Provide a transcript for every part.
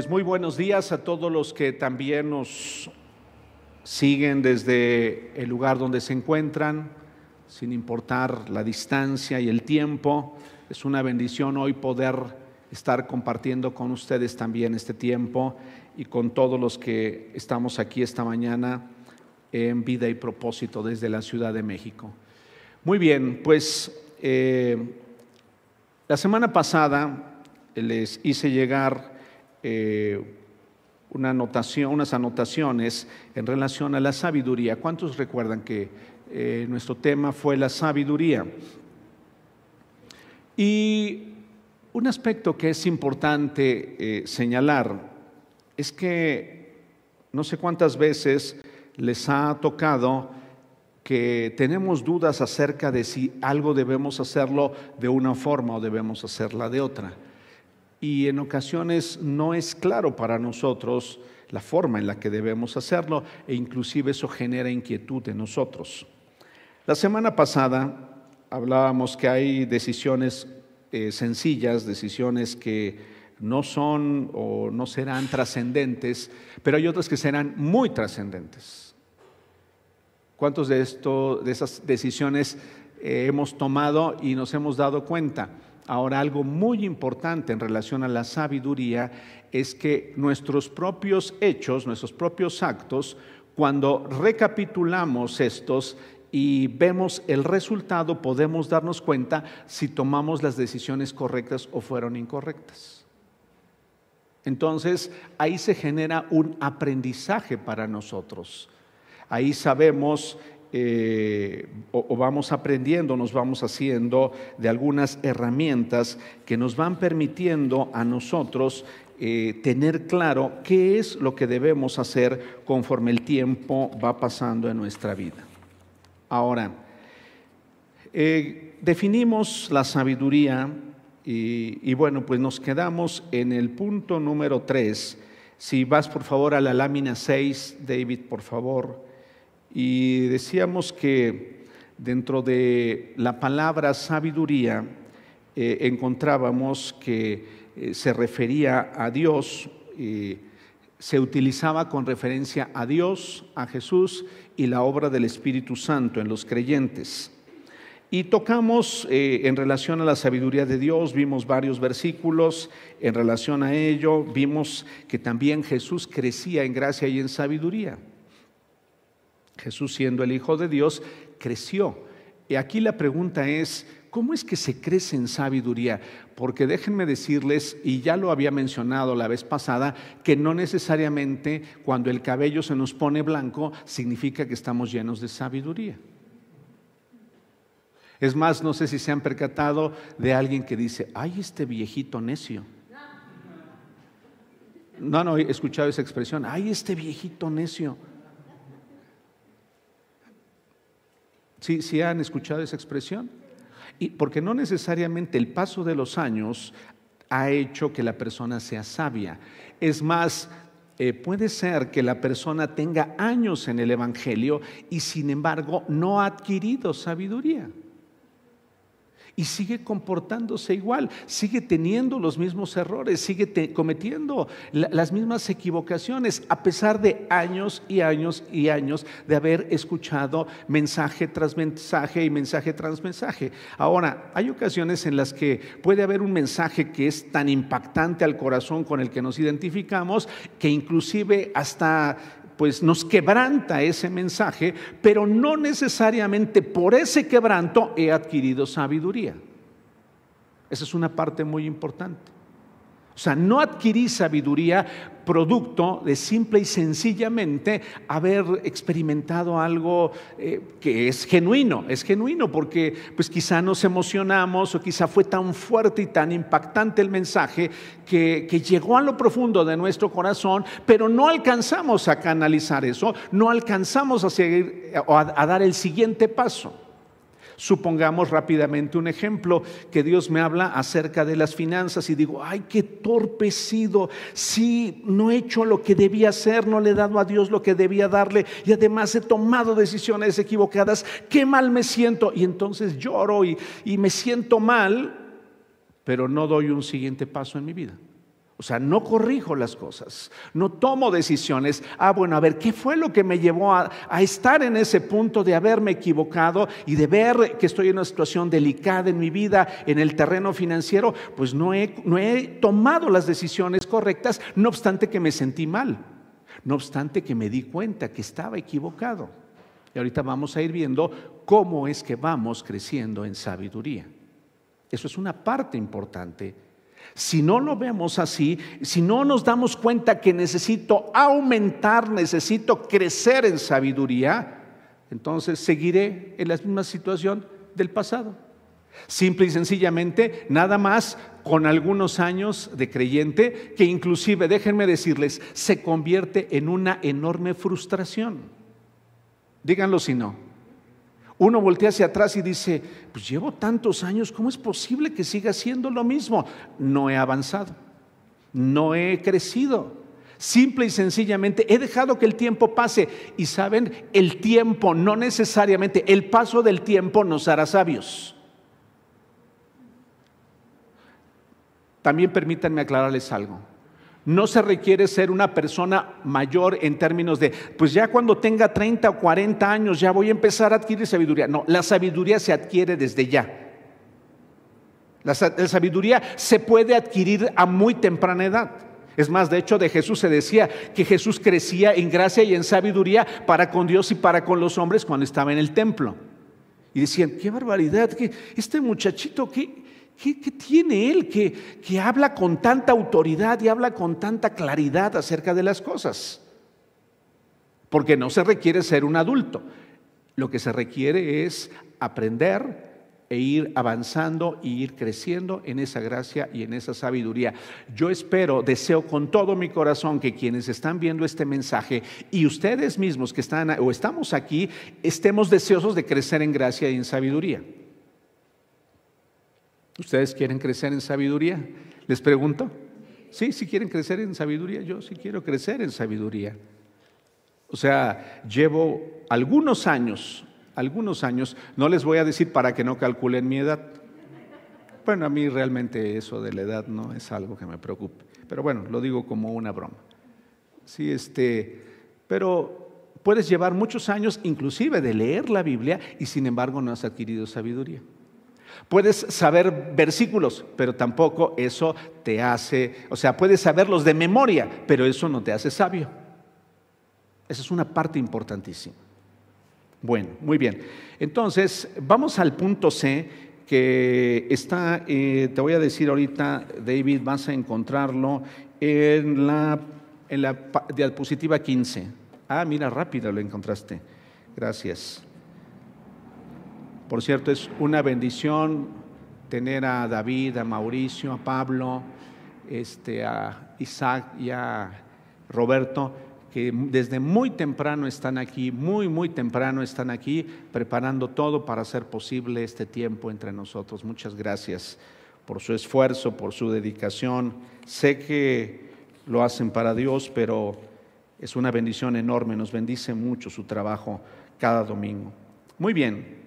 Pues muy buenos días a todos los que también nos siguen desde el lugar donde se encuentran, sin importar la distancia y el tiempo. Es una bendición hoy poder estar compartiendo con ustedes también este tiempo y con todos los que estamos aquí esta mañana en vida y propósito desde la Ciudad de México. Muy bien, pues eh, la semana pasada les hice llegar eh, una unas anotaciones en relación a la sabiduría. ¿Cuántos recuerdan que eh, nuestro tema fue la sabiduría? Y un aspecto que es importante señalar es que no sé cuántas veces les ha tocado que tenemos dudas acerca de si algo debemos hacerlo de una forma o debemos hacerla de otra. Y en ocasiones no es claro para nosotros la forma en la que debemos hacerlo e inclusive eso genera inquietud en nosotros. La semana pasada hablábamos que hay decisiones eh, sencillas, decisiones que no son o no serán trascendentes, pero hay otras que serán muy trascendentes. ¿Cuántos de, esto, de esas decisiones eh, hemos tomado y nos hemos dado cuenta? Ahora, algo muy importante en relación a la sabiduría es que nuestros propios hechos, nuestros propios actos, cuando recapitulamos estos y vemos el resultado, podemos darnos cuenta si tomamos las decisiones correctas o fueron incorrectas. Entonces, ahí se genera un aprendizaje para nosotros. Ahí sabemos eh, o, vamos aprendiendo, nos vamos haciendo de algunas herramientas que nos van permitiendo a nosotros eh, tener claro qué es lo que debemos hacer conforme el tiempo va pasando en nuestra vida. Ahora, eh, definimos la sabiduría y, bueno, pues nos quedamos en el punto número 3. Si vas por favor a la lámina 6, David, por favor. Y decíamos que dentro de la palabra sabiduría eh, encontrábamos que eh, se refería a Dios, se utilizaba con referencia a Dios, a Jesús y la obra del Espíritu Santo en los creyentes. Y tocamos eh, en relación a la sabiduría de Dios, vimos varios versículos en relación a ello, vimos que también Jesús crecía en gracia y en sabiduría. Jesús siendo el Hijo de Dios, creció. Y aquí la pregunta es, ¿cómo es que se crece en sabiduría? Porque déjenme decirles, y ya lo había mencionado la vez pasada, que no necesariamente cuando el cabello se nos pone blanco significa que estamos llenos de sabiduría. Es más, no sé si se han percatado de alguien que dice, ay, este viejito necio. No, no, he escuchado esa expresión, ay, este viejito necio. ¿Sí, sí han escuchado esa expresión? Y porque no necesariamente el paso de los años ha hecho que la persona sea sabia. Es más, eh, puede ser que la persona tenga años en el Evangelio y sin embargo no ha adquirido sabiduría y sigue comportándose igual, sigue teniendo los mismos errores, sigue cometiendo las mismas equivocaciones, a pesar de años y años y años de haber escuchado mensaje tras mensaje y mensaje tras mensaje. Ahora, hay ocasiones en las que puede haber un mensaje que es tan impactante al corazón con el que nos identificamos que inclusive hasta pues nos quebranta ese mensaje, pero no necesariamente por ese quebranto he adquirido sabiduría. Esa es una parte muy importante. O sea, no adquirí sabiduría producto de simple y sencillamente haber experimentado algo eh, que es genuino, es genuino porque pues quizá nos emocionamos o quizá fue tan fuerte y tan impactante el mensaje que, llegó a lo profundo de nuestro corazón, pero no alcanzamos a canalizar eso, no alcanzamos a seguir o a dar el siguiente paso. Supongamos rápidamente un ejemplo que Dios me habla acerca de las finanzas y digo, ay, qué torpecido, sí, no he hecho lo que debía hacer, no le he dado a Dios lo que debía darle y además he tomado decisiones equivocadas, qué mal me siento. Y entonces lloro y, y me siento mal, pero no doy un siguiente paso en mi vida. O sea, no corrijo las cosas, no tomo decisiones. Ah, bueno, a ver, ¿qué fue lo que me llevó a, estar en ese punto de haberme equivocado y de ver que estoy en una situación delicada en mi vida, en el terreno financiero? Pues no he, no he tomado las decisiones correctas, no obstante que me sentí mal, no obstante que me di cuenta que estaba equivocado. Y ahorita vamos a ir viendo cómo es que vamos creciendo en sabiduría. Eso es una parte importante si no lo vemos así, si no nos damos cuenta que necesito aumentar, necesito crecer en sabiduría, entonces seguiré en la misma situación del pasado. Simple y sencillamente, nada más con algunos años de creyente, que inclusive, déjenme decirles, se convierte en una enorme frustración. Díganlo si no uno voltea hacia atrás y dice, pues llevo tantos años, ¿cómo es posible que siga haciendo lo mismo? No he avanzado, no he crecido. Simple y sencillamente he dejado que el tiempo pase. Y saben, el tiempo, no necesariamente, el paso del tiempo nos hará sabios. También permítanme aclararles algo. No se requiere ser una persona mayor en términos de, pues ya cuando tenga 30 o 40 años ya voy a empezar a adquirir sabiduría. No, la sabiduría se adquiere desde ya. La, sabiduría se puede adquirir a muy temprana edad. Es más, de hecho, de Jesús se decía que Jesús crecía en gracia y en sabiduría para con Dios y para con los hombres cuando estaba en el templo. Y decían, qué barbaridad, que este muchachito, qué, ¿Qué, tiene él que, que habla con tanta autoridad y habla con tanta claridad acerca de las cosas? Porque no se requiere ser un adulto. Lo que se requiere es aprender e ir avanzando y ir creciendo en esa gracia y en esa sabiduría. Yo espero, deseo con todo mi corazón que quienes están viendo este mensaje y ustedes mismos que están o estamos aquí, estemos deseosos de crecer en gracia y en sabiduría. ¿Ustedes quieren crecer en sabiduría? Les pregunto. Sí, sí quieren crecer en sabiduría. Yo sí quiero crecer en sabiduría. O sea, llevo algunos años, algunos años, no les voy a decir para que no calculen mi edad. Bueno, a mí realmente eso de la edad no es algo que me preocupe. Pero bueno, lo digo como una broma. Sí, este, pero puedes llevar muchos años inclusive de leer la Biblia y sin embargo no has adquirido sabiduría. Puedes saber versículos, pero tampoco eso te hace, o sea, puedes saberlos de memoria, pero eso no te hace sabio. Esa es una parte importantísima. Bueno, muy bien. Entonces, vamos al punto C, que está, eh, te voy a decir ahorita, David, vas a encontrarlo en la, en la diapositiva 15. Ah, mira, rápido lo encontraste. Gracias. Por cierto, es una bendición tener a David, a Mauricio, a Pablo, este, a Isaac y a Roberto, que desde muy temprano están aquí, muy, muy temprano están aquí, preparando todo para hacer posible este tiempo entre nosotros. Muchas gracias por su esfuerzo, por su dedicación. Sé que lo hacen para Dios, pero es una bendición enorme, nos bendice mucho su trabajo cada domingo. Muy bien,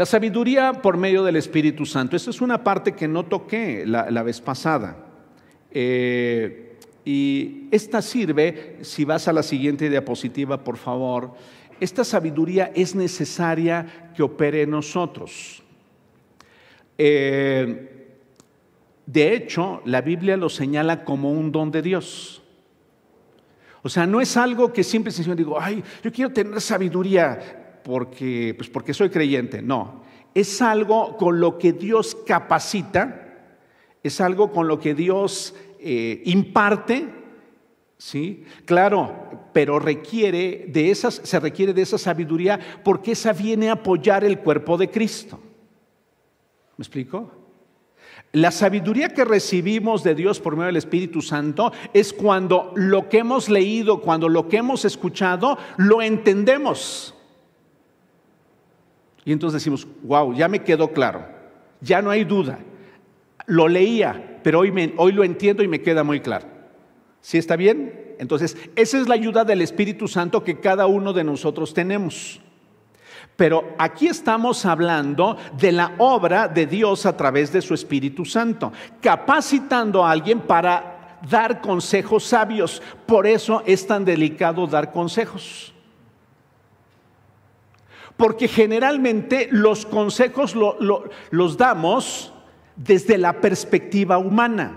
la sabiduría por medio del Espíritu Santo. Esta es una parte que no toqué la, vez pasada. Eh, y esta sirve, si vas a la siguiente diapositiva, por favor, esta sabiduría es necesaria que opere en nosotros. Eh, de hecho, la Biblia lo señala como un don de Dios. O sea, no es algo que siempre se digo, ay, yo quiero tener sabiduría porque, pues porque soy creyente, no. Es algo con lo que Dios capacita, es algo con lo que Dios eh, imparte, ¿sí? Claro, pero requiere de esas, se requiere de esa sabiduría porque esa viene a apoyar el cuerpo de Cristo. ¿Me explico? La sabiduría que recibimos de Dios por medio del Espíritu Santo es cuando lo que hemos leído, cuando lo que hemos escuchado, lo entendemos. Y entonces decimos, wow, ya me quedó claro, ya no hay duda. Lo leía, pero hoy, me, hoy lo entiendo y me queda muy claro. ¿Sí está bien? Entonces, esa es la ayuda del Espíritu Santo que cada uno de nosotros tenemos. Pero aquí estamos hablando de la obra de Dios a través de su Espíritu Santo, capacitando a alguien para dar consejos sabios. Por eso es tan delicado dar consejos. Porque generalmente los consejos los damos desde la perspectiva humana.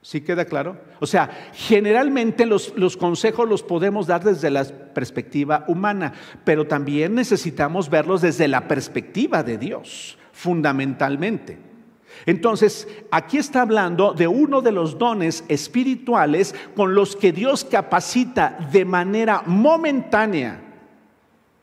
¿Sí queda claro? O sea, generalmente los, los, consejos los podemos dar desde la perspectiva humana, pero también necesitamos verlos desde la perspectiva de Dios, fundamentalmente. Entonces, aquí está hablando de uno de los dones espirituales con los que Dios capacita de manera momentánea.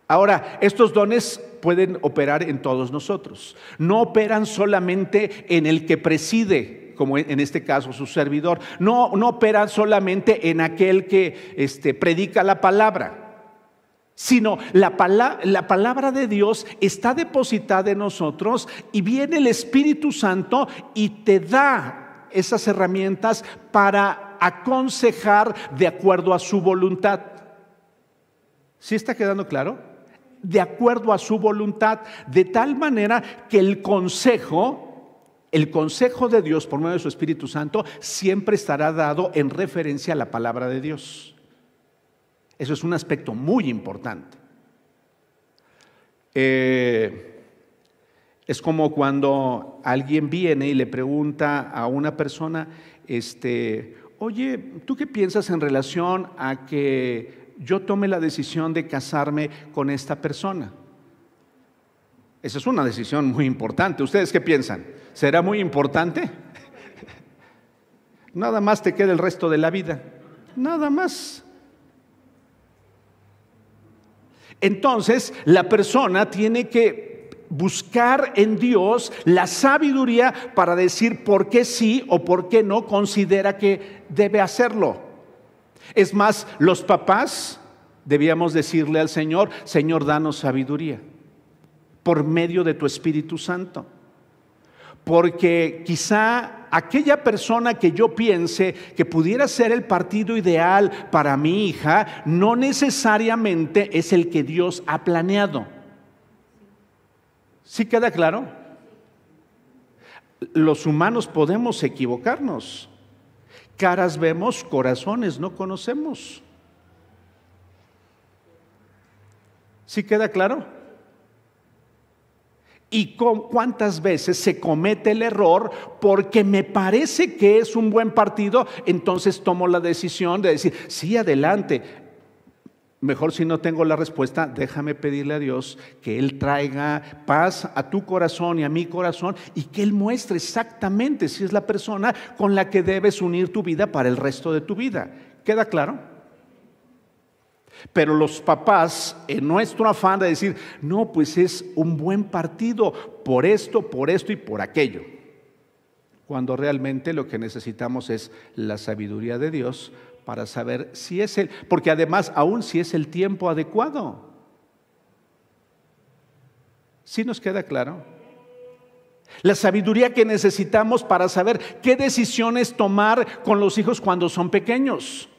Ahora, estos dones pueden operar en todos nosotros. No operan solamente en el que preside, como en este caso su servidor. No, no opera solamente en aquel que este, predica la palabra sino la, la, palabra de Dios está depositada en nosotros y viene el Espíritu Santo y te da esas herramientas para aconsejar de acuerdo a su voluntad. ¿Sí está quedando claro? De acuerdo a su voluntad, de tal manera que el consejo el consejo de Dios por medio de su Espíritu Santo siempre estará dado en referencia a la palabra de Dios. Eso es un aspecto muy importante. Eh, es como cuando alguien viene y le pregunta a una persona, este, oye, ¿tú qué piensas en relación a que yo tome la decisión de casarme con esta persona? Esa es una decisión muy importante. ¿Ustedes qué piensan? ¿Será muy importante? Nada más te queda el resto de la vida. Nada más. Entonces, la persona tiene que buscar en Dios la sabiduría para decir por qué sí o por qué no considera que debe hacerlo. Es más, los papás debíamos decirle al Señor, Señor, danos sabiduría por medio de tu Espíritu Santo. Porque quizá aquella persona que yo piense que pudiera ser el partido ideal para mi hija, no necesariamente es el que Dios ha planeado. ¿Sí queda claro? Los humanos podemos equivocarnos. Caras vemos, corazones no conocemos. ¿Sí queda claro? Y cuántas veces se comete el error porque me parece que es un buen partido, entonces tomo la decisión de decir, sí, adelante. Mejor si no tengo la respuesta, déjame pedirle a Dios que Él traiga paz a tu corazón y a mi corazón y que Él muestre exactamente si es la persona con la que debes unir tu vida para el resto de tu vida. ¿Queda claro? Pero los papás, en nuestro afán de decir, no, pues es un buen partido por esto, por esto y por aquello. Cuando realmente lo que necesitamos es la sabiduría de Dios para saber si es el, porque además aún si es el tiempo adecuado. ¿Sí nos queda claro? La sabiduría que necesitamos para saber qué decisiones tomar con los hijos cuando son pequeños.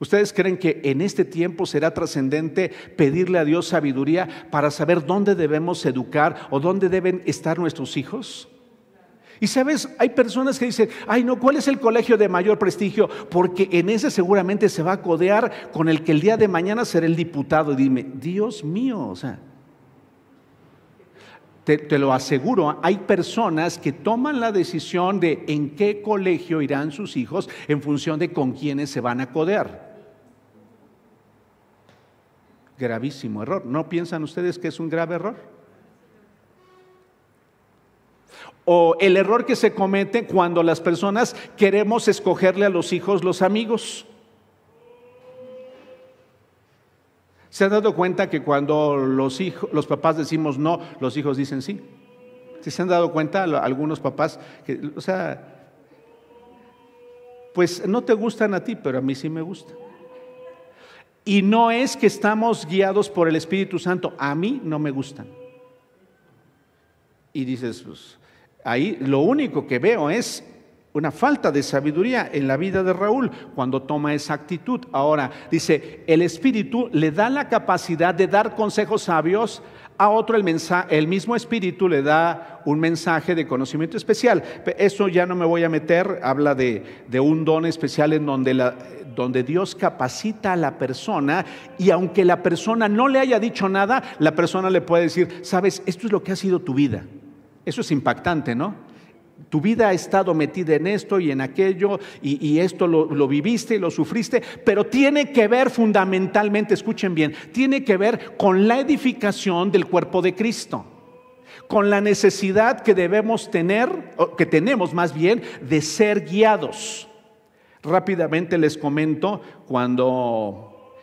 ¿Ustedes creen que en este tiempo será trascendente pedirle a Dios sabiduría para saber dónde debemos educar o dónde deben estar nuestros hijos? Y sabes, hay personas que dicen, ay no, ¿cuál es el colegio de mayor prestigio? Porque en ese seguramente se va a codear con el que el día de mañana será el diputado. Y dime, Dios mío, o sea, te, lo aseguro, hay personas que toman la decisión de en qué colegio irán sus hijos en función de con quiénes se van a codear gravísimo error. ¿No piensan ustedes que es un grave error? O el error que se comete cuando las personas queremos escogerle a los hijos los amigos. ¿Se han dado cuenta que cuando los, hijos, los papás decimos no, los hijos dicen sí? se han dado cuenta algunos papás que, o sea, pues no te gustan a ti, pero a mí sí me gustan? Y no es que estamos guiados por el Espíritu Santo, a mí no me gustan. Y dices, pues, ahí lo único que veo es una falta de sabiduría en la vida de Raúl cuando toma esa actitud. Ahora, dice, el Espíritu le da la capacidad de dar consejos sabios, a otro el, mismo Espíritu le da un mensaje de conocimiento especial. Eso ya no me voy a meter, habla de, un don especial en donde, la, donde Dios capacita a la persona y aunque la persona no le haya dicho nada, la persona le puede decir, sabes, esto es lo que ha sido tu vida. Eso es impactante, ¿no? Tu vida ha estado metida en esto y en aquello y, esto lo, viviste y lo sufriste, pero tiene que ver fundamentalmente, escuchen bien, tiene que ver con la edificación del cuerpo de Cristo, con la necesidad que debemos tener, que tenemos más bien, de ser guiados. Rápidamente les comento, cuando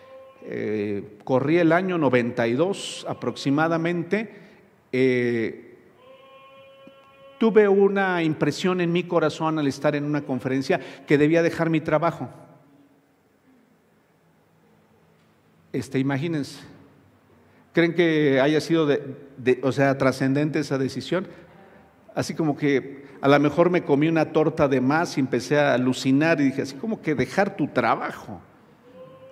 eh, corrí el año 92 aproximadamente, eh, Tuve una impresión en mi corazón al estar en una conferencia que debía dejar mi trabajo. Este, imagínense. ¿Creen que haya sido de, o sea, trascendente esa decisión? Así como que a lo mejor me comí una torta de más y empecé a alucinar y dije, así como que dejar tu trabajo.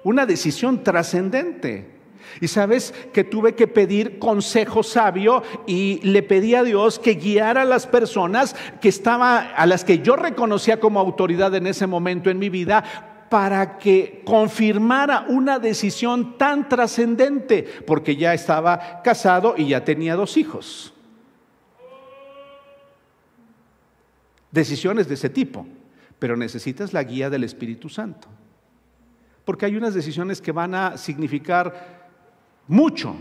Una decisión trascendente. Y sabes que tuve que pedir consejo sabio y le pedí a Dios que guiara a las personas que estaba a las que yo reconocía como autoridad en ese momento en mi vida para que confirmara una decisión tan trascendente, porque ya estaba casado y ya tenía dos hijos. Decisiones de ese tipo, pero necesitas la guía del Espíritu Santo, porque hay unas decisiones que van a significar mucho.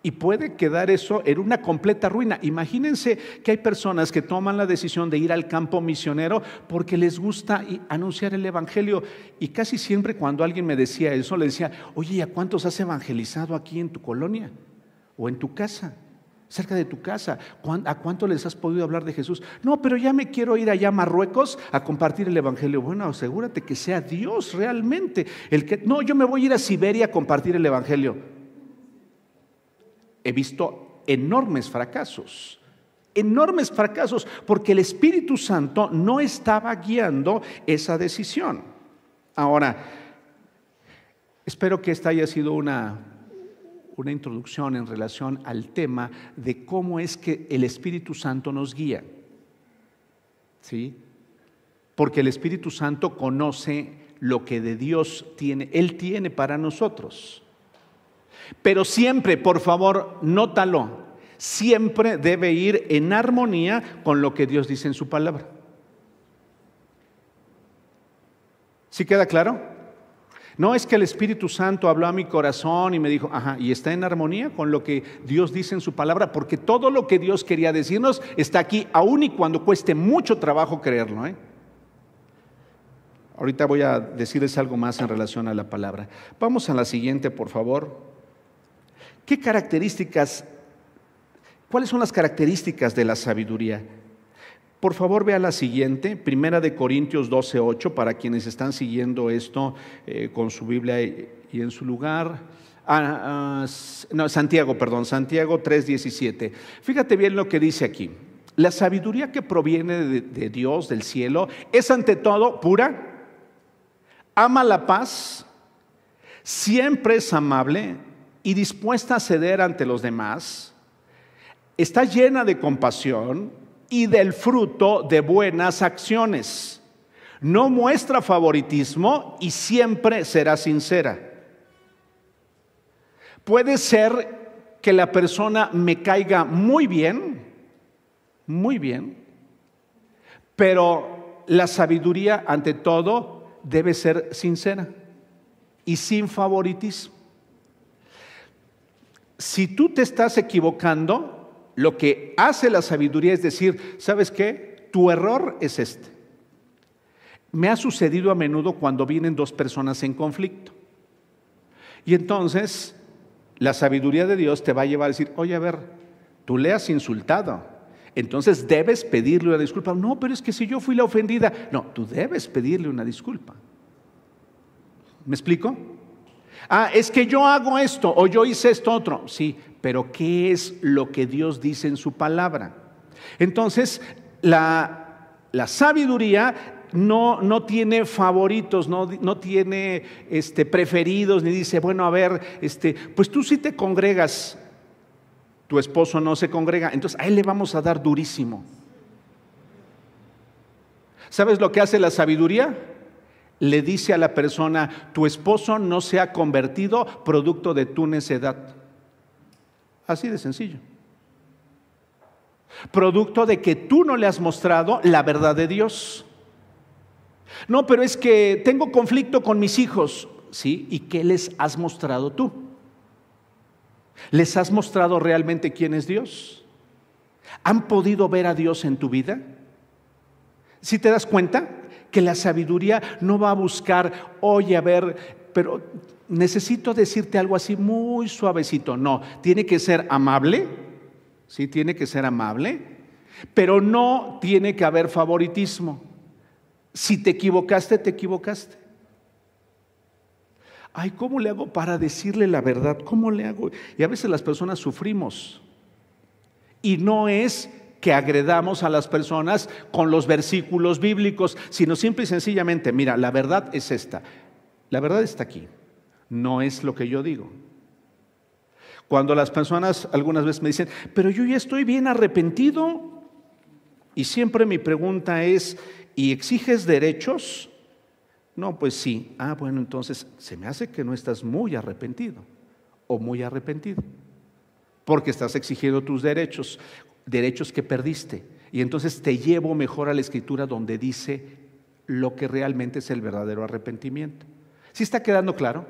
Y puede quedar eso en una completa ruina. Imagínense que hay personas que toman la decisión de ir al campo misionero porque les gusta anunciar el Evangelio. Y casi siempre cuando alguien me decía eso, le decía, oye, ¿a cuántos has evangelizado aquí en tu colonia? ¿O en tu casa? cerca de tu casa. ¿A cuánto les has podido hablar de Jesús? No, pero ya me quiero ir allá a Marruecos a compartir el Evangelio. Bueno, asegúrate que sea Dios realmente el que... No, yo me voy a ir a Siberia a compartir el Evangelio he visto enormes fracasos, enormes fracasos, porque el Espíritu Santo no estaba guiando esa decisión. Ahora, espero que esta haya sido una, una introducción en relación al tema de cómo es que el Espíritu Santo nos guía. ¿Sí? Porque el Espíritu Santo conoce lo que de Dios tiene, Él tiene para nosotros. Pero siempre, por favor, nótalo, siempre debe ir en armonía con lo que Dios dice en su palabra. ¿Sí queda claro? No es que el Espíritu Santo habló a mi corazón y me dijo, ajá, y está en armonía con lo que Dios dice en su palabra, porque todo lo que Dios quería decirnos está aquí, aun y cuando cueste mucho trabajo creerlo. ¿eh? Ahorita voy a decirles algo más en relación a la palabra. Vamos a la siguiente, por favor. ¿Qué características, cuáles son las características de la sabiduría? Por favor, vea la siguiente, Primera de Corintios 12:8, para quienes están siguiendo esto eh, con su Biblia y, en su lugar. Ah, ah, no, Santiago, perdón, Santiago 3:17. Fíjate bien lo que dice aquí. La sabiduría que proviene de Dios, del cielo, es ante todo pura, ama la paz, siempre es amable, y dispuesta a ceder ante los demás, está llena de compasión y del fruto de buenas acciones. No muestra favoritismo y siempre será sincera. Puede ser que la persona me caiga muy bien, muy bien, pero la sabiduría ante todo debe ser sincera y sin favoritismo si tú te estás equivocando, lo que hace la sabiduría es decir, ¿sabes qué? Tu error es este. Me ha sucedido a menudo cuando vienen dos personas en conflicto. Y entonces la sabiduría de Dios te va a llevar a decir, oye, a ver, tú le has insultado. Entonces debes pedirle una disculpa. No, pero es que si yo fui la ofendida, no, tú debes pedirle una disculpa. ¿Me explico? Ah, es que yo hago esto o yo hice esto otro. Sí, pero ¿qué es lo que Dios dice en su palabra? Entonces, la, La sabiduría no, no tiene favoritos, no, no tiene este, preferidos, ni dice, bueno, a ver, este, pues tú sí te congregas, tu esposo no se congrega, entonces a él le vamos a dar durísimo. ¿Sabes lo que hace la sabiduría? Le dice a la persona, tu esposo no se ha convertido producto de tu necedad. Así de sencillo. Producto de que tú no le has mostrado la verdad de Dios. No, pero es que tengo conflicto con mis hijos. ¿Sí? ¿Y qué les has mostrado tú? ¿Les has mostrado realmente quién es Dios? ¿Han podido ver a Dios en tu vida? Si te das cuenta que la sabiduría no va a buscar, oye, a ver, pero necesito decirte algo así muy suavecito. No, tiene que ser amable, sí, tiene que ser amable, pero no tiene que haber favoritismo. Si te equivocaste, te equivocaste. Ay, ¿cómo le hago para decirle la verdad? ¿Cómo le hago? Y a veces las personas sufrimos. Y no es que agredamos a las personas con los versículos bíblicos, sino simple y sencillamente, mira, la verdad es esta. La verdad está aquí. No es lo que yo digo. Cuando las personas algunas veces me dicen, pero yo ya estoy bien arrepentido, y siempre mi pregunta es, ¿y exiges derechos? No, pues sí. Ah, bueno, entonces se me hace que no estás muy arrepentido o muy arrepentido, porque estás exigiendo tus derechos derechos que perdiste. Y entonces te llevo mejor a la escritura donde dice lo que realmente es el verdadero arrepentimiento. ¿Sí está quedando claro?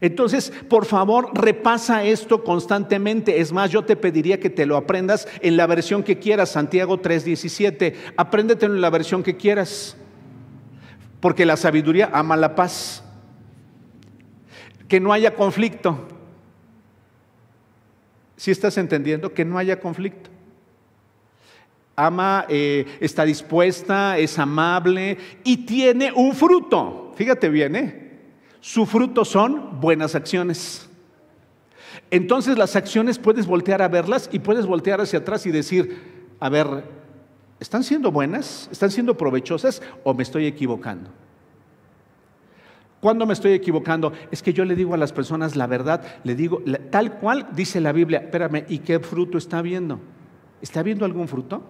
Entonces, por favor, repasa esto constantemente. Es más, yo te pediría que te lo aprendas en la versión que quieras, Santiago 3:17. Apréndetelo en la versión que quieras. Porque la sabiduría ama la paz. Que no haya conflicto. Si estás entendiendo? Que no haya conflicto ama, eh, está dispuesta, es amable y tiene un fruto. Fíjate bien, ¿eh? Su fruto son buenas acciones. Entonces las acciones puedes voltear a verlas y puedes voltear hacia atrás y decir, a ver, ¿están siendo buenas? ¿Están siendo provechosas o me estoy equivocando? ¿Cuándo me estoy equivocando? Es que yo le digo a las personas la verdad, le digo tal cual dice la Biblia, espérame, ¿y qué fruto está viendo? ¿Está viendo algún fruto?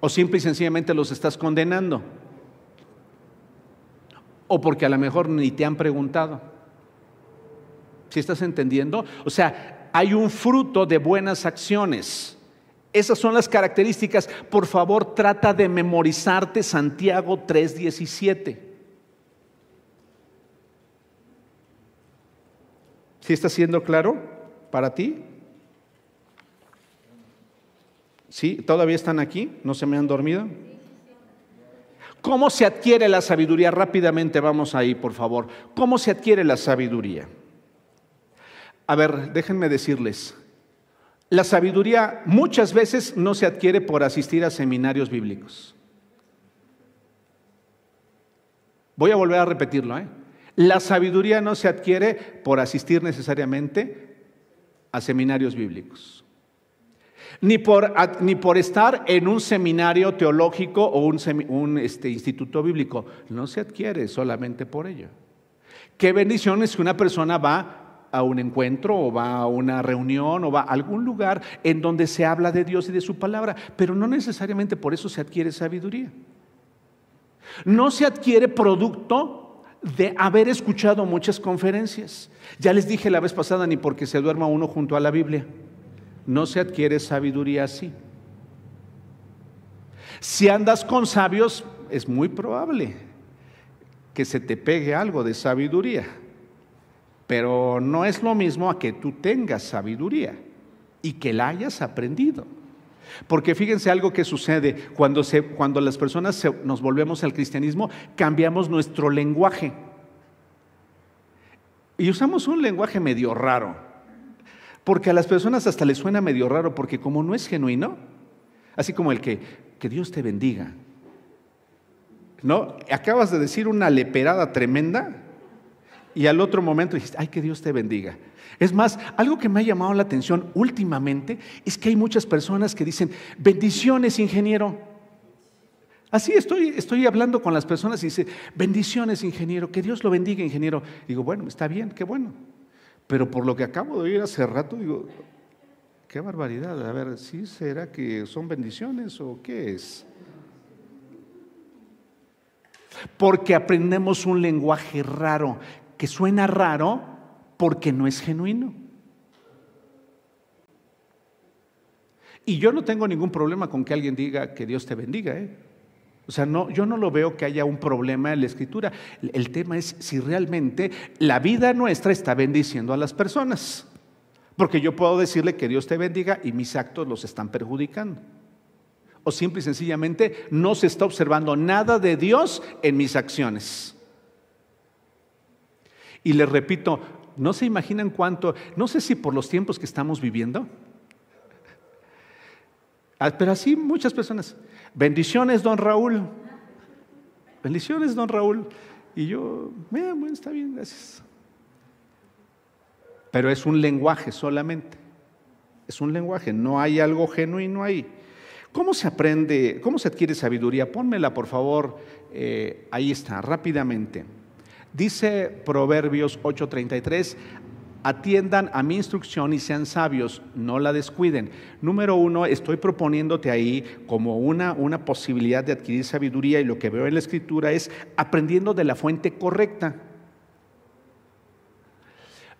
¿O simple y sencillamente los estás condenando? ¿O porque a lo mejor ni te han preguntado? ¿Sí estás entendiendo? O sea, hay un fruto de buenas acciones. Esas son las características. Por favor, trata de memorizarte Santiago 3:17. ¿Sí está siendo claro para ti? ¿Sí? ¿Todavía están aquí? ¿No se me han dormido? ¿Cómo se adquiere la sabiduría? Rápidamente vamos ahí, por favor. ¿Cómo se adquiere la sabiduría? A ver, déjenme decirles, la sabiduría muchas veces no se adquiere por asistir a seminarios bíblicos. Voy a volver a repetirlo. ¿eh? La sabiduría no se adquiere por asistir necesariamente a seminarios bíblicos ni por, ni por estar en un seminario teológico o un, este, instituto bíblico. No se adquiere solamente por ello. Qué bendición es que una persona va a un encuentro o va a una reunión o va a algún lugar en donde se habla de Dios y de su palabra, pero no necesariamente por eso se adquiere sabiduría. No se adquiere producto de haber escuchado muchas conferencias. Ya les dije la vez pasada, ni porque se duerma uno junto a la Biblia no se adquiere sabiduría así. Si andas con sabios, es muy probable que se te pegue algo de sabiduría, pero no es lo mismo a que tú tengas sabiduría y que la hayas aprendido. Porque fíjense algo que sucede cuando, se, cuando las personas nos volvemos al cristianismo, cambiamos nuestro lenguaje. Y usamos un lenguaje medio raro. Porque a las personas hasta les suena medio raro, porque como no es genuino, así como el que, que Dios te bendiga. ¿No? Acabas de decir una leperada tremenda y al otro momento dijiste, ay, que Dios te bendiga. Es más, algo que me ha llamado la atención últimamente es que hay muchas personas que dicen, bendiciones, ingeniero. Así estoy, estoy hablando con las personas y dice, bendiciones, ingeniero, que Dios lo bendiga, ingeniero. Digo, bueno, está bien, qué bueno. Pero por lo que acabo de oír hace rato, digo, qué barbaridad. A ver, ¿sí será que son bendiciones o qué es? Porque aprendemos un lenguaje raro, que suena raro porque no es genuino. Y yo no tengo ningún problema con que alguien diga que Dios te bendiga, ¿eh? O sea, no, yo no lo veo que haya un problema en la escritura. El tema es si realmente la vida nuestra está bendiciendo a las personas. Porque yo puedo decirle que Dios te bendiga y mis actos los están perjudicando. O simple y sencillamente no se está observando nada de Dios en mis acciones. Y les repito, no se imaginan cuánto, no sé si por los tiempos que estamos viviendo, ah, pero así muchas personas, bendiciones, don Raúl. Bendiciones, don Raúl. Y yo, eh, bueno, está bien, gracias. Pero es un lenguaje solamente. Es un lenguaje, no hay algo genuino ahí. ¿Cómo se aprende, cómo se adquiere sabiduría? Pónmela, por favor, eh, ahí está, rápidamente. Dice Proverbios 8:33, atiendan a mi instrucción y sean sabios, no la descuiden. Número uno, estoy proponiéndote ahí como una, una posibilidad de adquirir sabiduría y lo que veo en la escritura es aprendiendo de la fuente correcta.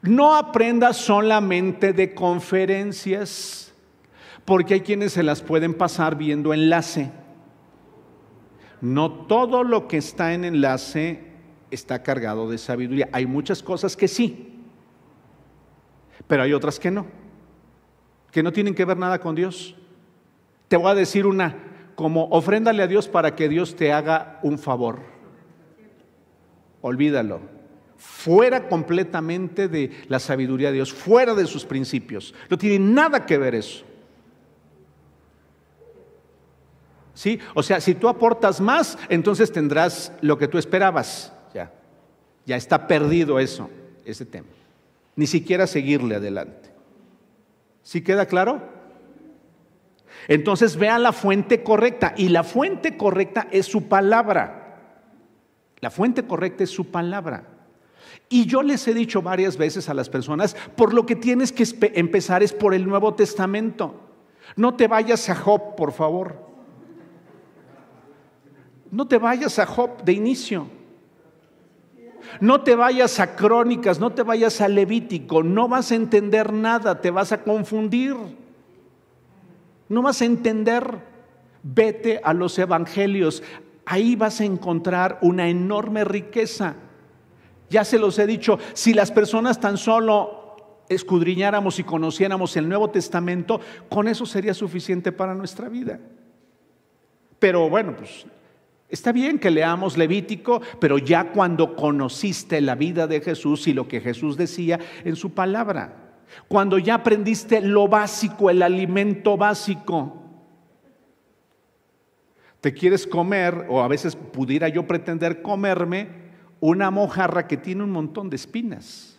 No aprendas solamente de conferencias, porque hay quienes se las pueden pasar viendo enlace. No todo lo que está en enlace está cargado de sabiduría. Hay muchas cosas que sí, pero hay otras que no, que no tienen que ver nada con Dios. Te voy a decir una, como ofréndale a Dios para que Dios te haga un favor. Olvídalo. Fuera completamente de la sabiduría de Dios, fuera de sus principios. No tiene nada que ver eso. ¿Sí? O sea, si tú aportas más, entonces tendrás lo que tú esperabas. Ya. Ya está perdido eso, ese tema ni siquiera seguirle adelante. ¿Sí queda claro? Entonces vean la fuente correcta y la fuente correcta es su palabra. La fuente correcta es su palabra. Y yo les he dicho varias veces a las personas, por lo que tienes que empezar es por el Nuevo Testamento. No te vayas a Job, por favor. No te vayas a Job de inicio. No te vayas a crónicas, no te vayas a Levítico, no vas a entender nada, te vas a confundir. No vas a entender. Vete a los evangelios, ahí vas a encontrar una enorme riqueza. Ya se los he dicho, si las personas tan solo escudriñáramos y conociéramos el Nuevo Testamento, con eso sería suficiente para nuestra vida. Pero bueno, pues Está bien que leamos Levítico, pero ya cuando conociste la vida de Jesús y lo que Jesús decía en su palabra, cuando ya aprendiste lo básico, el alimento básico, te quieres comer, o a veces pudiera yo pretender comerme, una mojarra que tiene un montón de espinas.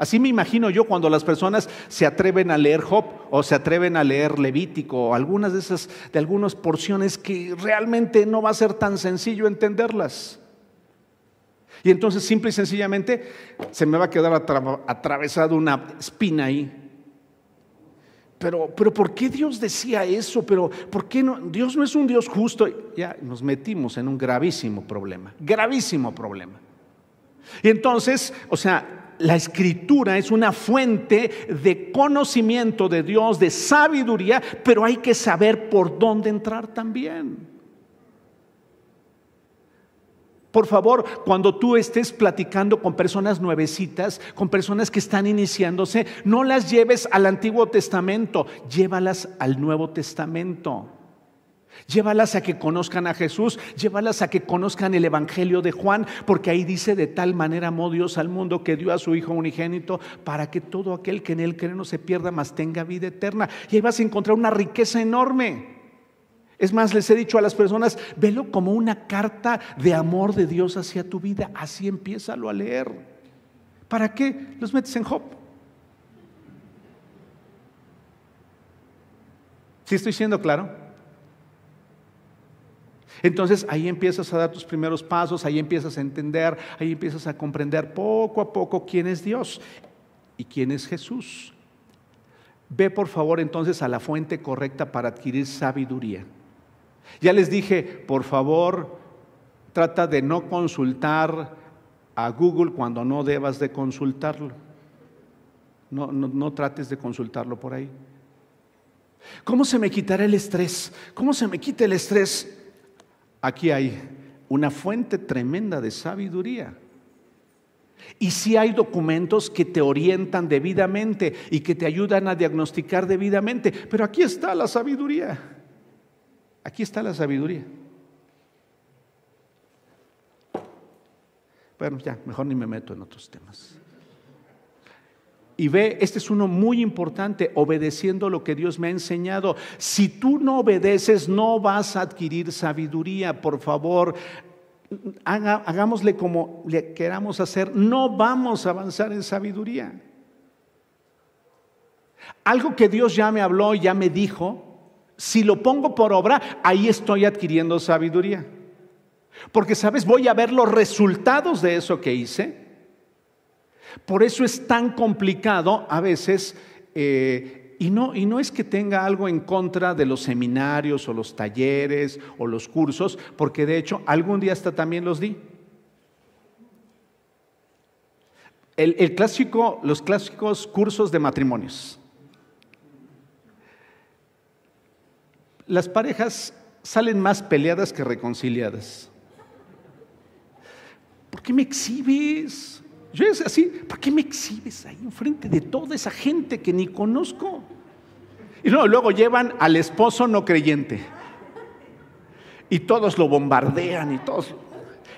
Así me imagino yo cuando las personas se atreven a leer Job o se atreven a leer Levítico o algunas de esas, de algunas porciones que realmente no va a ser tan sencillo entenderlas. Y entonces simple y sencillamente se me va a quedar atravesada una espina ahí. Pero, pero ¿por qué Dios decía eso? Pero ¿por qué no? Dios no es un Dios justo. Ya nos metimos en un gravísimo problema, gravísimo problema. Y entonces, o sea, la escritura es una fuente de conocimiento de Dios, de sabiduría, pero hay que saber por dónde entrar también. Por favor, cuando tú estés platicando con personas nuevecitas, con personas que están iniciándose, no las lleves al Antiguo Testamento, llévalas al Nuevo Testamento. Llévalas a que conozcan a Jesús, llévalas a que conozcan el Evangelio de Juan, porque ahí dice de tal manera amó Dios al mundo que dio a su Hijo unigénito para que todo aquel que en él cree no se pierda, mas tenga vida eterna. Y ahí vas a encontrar una riqueza enorme. Es más, les he dicho a las personas, velo como una carta de amor de Dios hacia tu vida. Así empiézalo a leer. ¿Para qué los metes en Job? ¿Sí estoy siendo claro? Entonces ahí empiezas a dar tus primeros pasos, ahí empiezas a entender, ahí empiezas a comprender poco a poco quién es Dios y quién es Jesús. Ve por favor entonces a la fuente correcta para adquirir sabiduría. Ya les dije, por favor, trata de no consultar a Google cuando no debas de consultarlo. No, no, trates de consultarlo por ahí. ¿Cómo se me quitará el estrés? ¿Cómo se me quita el estrés? Aquí hay una fuente tremenda de sabiduría. Y si hay documentos que te orientan debidamente y que te ayudan a diagnosticar debidamente, pero aquí está la sabiduría. Aquí está la sabiduría. Bueno, ya, mejor ni me meto en otros temas. Y ve, este es uno muy importante, obedeciendo lo que Dios me ha enseñado. Si tú no obedeces, no vas a adquirir sabiduría. Por favor, hagámosle como le queramos hacer. No vamos a avanzar en sabiduría. Algo que Dios ya me habló ya me dijo, si lo pongo por obra, ahí estoy adquiriendo sabiduría. Porque, ¿sabes? Voy a ver los resultados de eso que hice por eso es tan complicado a veces, eh, y, no, y no es que tenga algo en contra de los seminarios o los talleres o los cursos, porque de hecho algún día hasta también los di. El, clásico, los clásicos cursos de matrimonios. Las parejas salen más peleadas que reconciliadas. ¿Por qué me exhibes? Yo es así, ¿por qué me exhibes ahí enfrente de toda esa gente que ni conozco? Y luego llevan al esposo no creyente. Y todos lo bombardean y todos.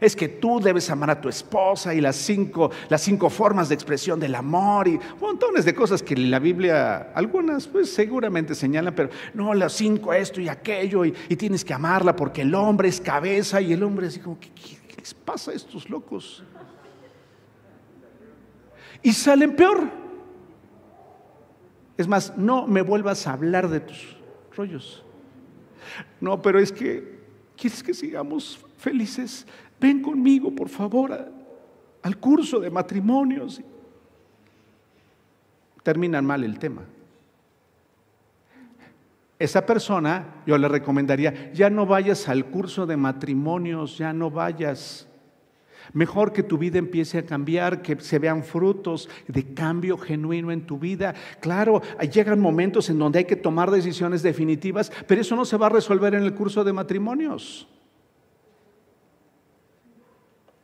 Es que tú debes amar a tu esposa y las cinco, las cinco formas de expresión del amor y montones de cosas que la Biblia, algunas pues seguramente señalan, pero no, las cinco esto y aquello y, tienes que amarla porque el hombre es cabeza y el hombre así como, ¿qué, qué les pasa a estos locos? Y salen peor. Es más, no me vuelvas a hablar de tus rollos. No, pero es que, ¿quieres que sigamos felices? Ven conmigo, por favor, al curso de matrimonios. Terminan mal el tema. Esa persona, yo le recomendaría, ya no vayas al curso de matrimonios, ya no vayas. Mejor que tu vida empiece a cambiar, que se vean frutos de cambio genuino en tu vida. Claro, llegan momentos en donde hay que tomar decisiones definitivas, pero eso no se va a resolver en el curso de matrimonios.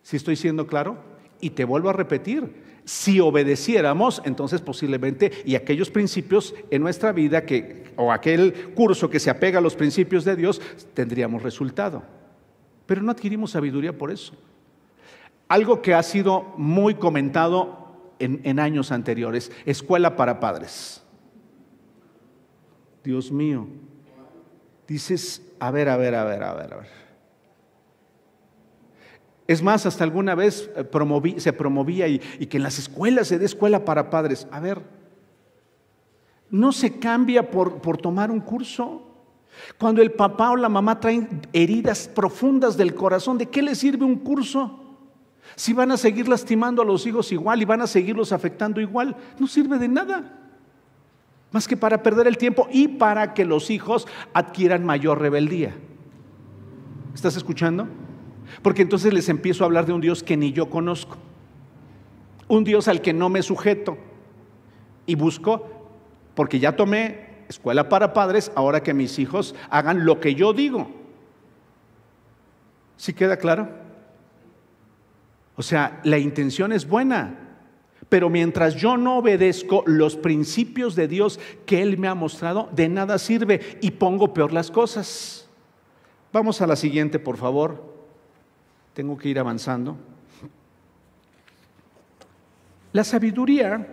Si estoy siendo claro? Y te vuelvo a repetir, si obedeciéramos, entonces posiblemente, y aquellos principios en nuestra vida, que, o aquel curso que se apega a los principios de Dios, tendríamos resultado. Pero no adquirimos sabiduría por eso. Algo que ha sido muy comentado en, años anteriores, escuela para padres. Dios mío, dices, a ver, a ver, a ver, a ver, a ver. Es más, hasta alguna vez eh, se promovía y, que en las escuelas se dé escuela para padres. A ver, no se cambia por, por tomar un curso. Cuando el papá o la mamá traen heridas profundas del corazón, ¿de qué le sirve un curso? Si van a seguir lastimando a los hijos igual y van a seguirlos afectando igual, no sirve de nada. Más que para perder el tiempo y para que los hijos adquieran mayor rebeldía. ¿Estás escuchando? Porque entonces les empiezo a hablar de un Dios que ni yo conozco. Un Dios al que no me sujeto. Y busco, porque ya tomé escuela para padres, ahora que mis hijos hagan lo que yo digo. ¿Sí queda claro? O sea, la intención es buena, pero mientras yo no obedezco los principios de Dios que Él me ha mostrado, de nada sirve y pongo peor las cosas. Vamos a la siguiente, por favor. Tengo que ir avanzando. La sabiduría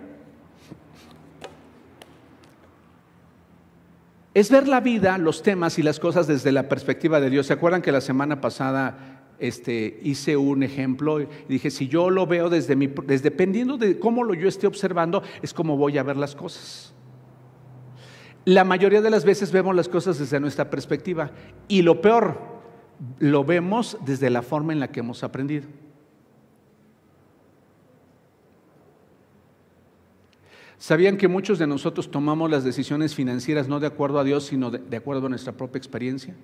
es ver la vida, los temas y las cosas desde la perspectiva de Dios. ¿Se acuerdan que la semana pasada este, hice un ejemplo y dije, si yo lo veo desde mi, desde, dependiendo de cómo lo yo esté observando, es como voy a ver las cosas. La mayoría de las veces vemos las cosas desde nuestra perspectiva. Y lo peor, lo vemos desde la forma en la que hemos aprendido. ¿Sabían que muchos de nosotros tomamos las decisiones financieras no de acuerdo a Dios, sino de, de, acuerdo a nuestra propia experiencia?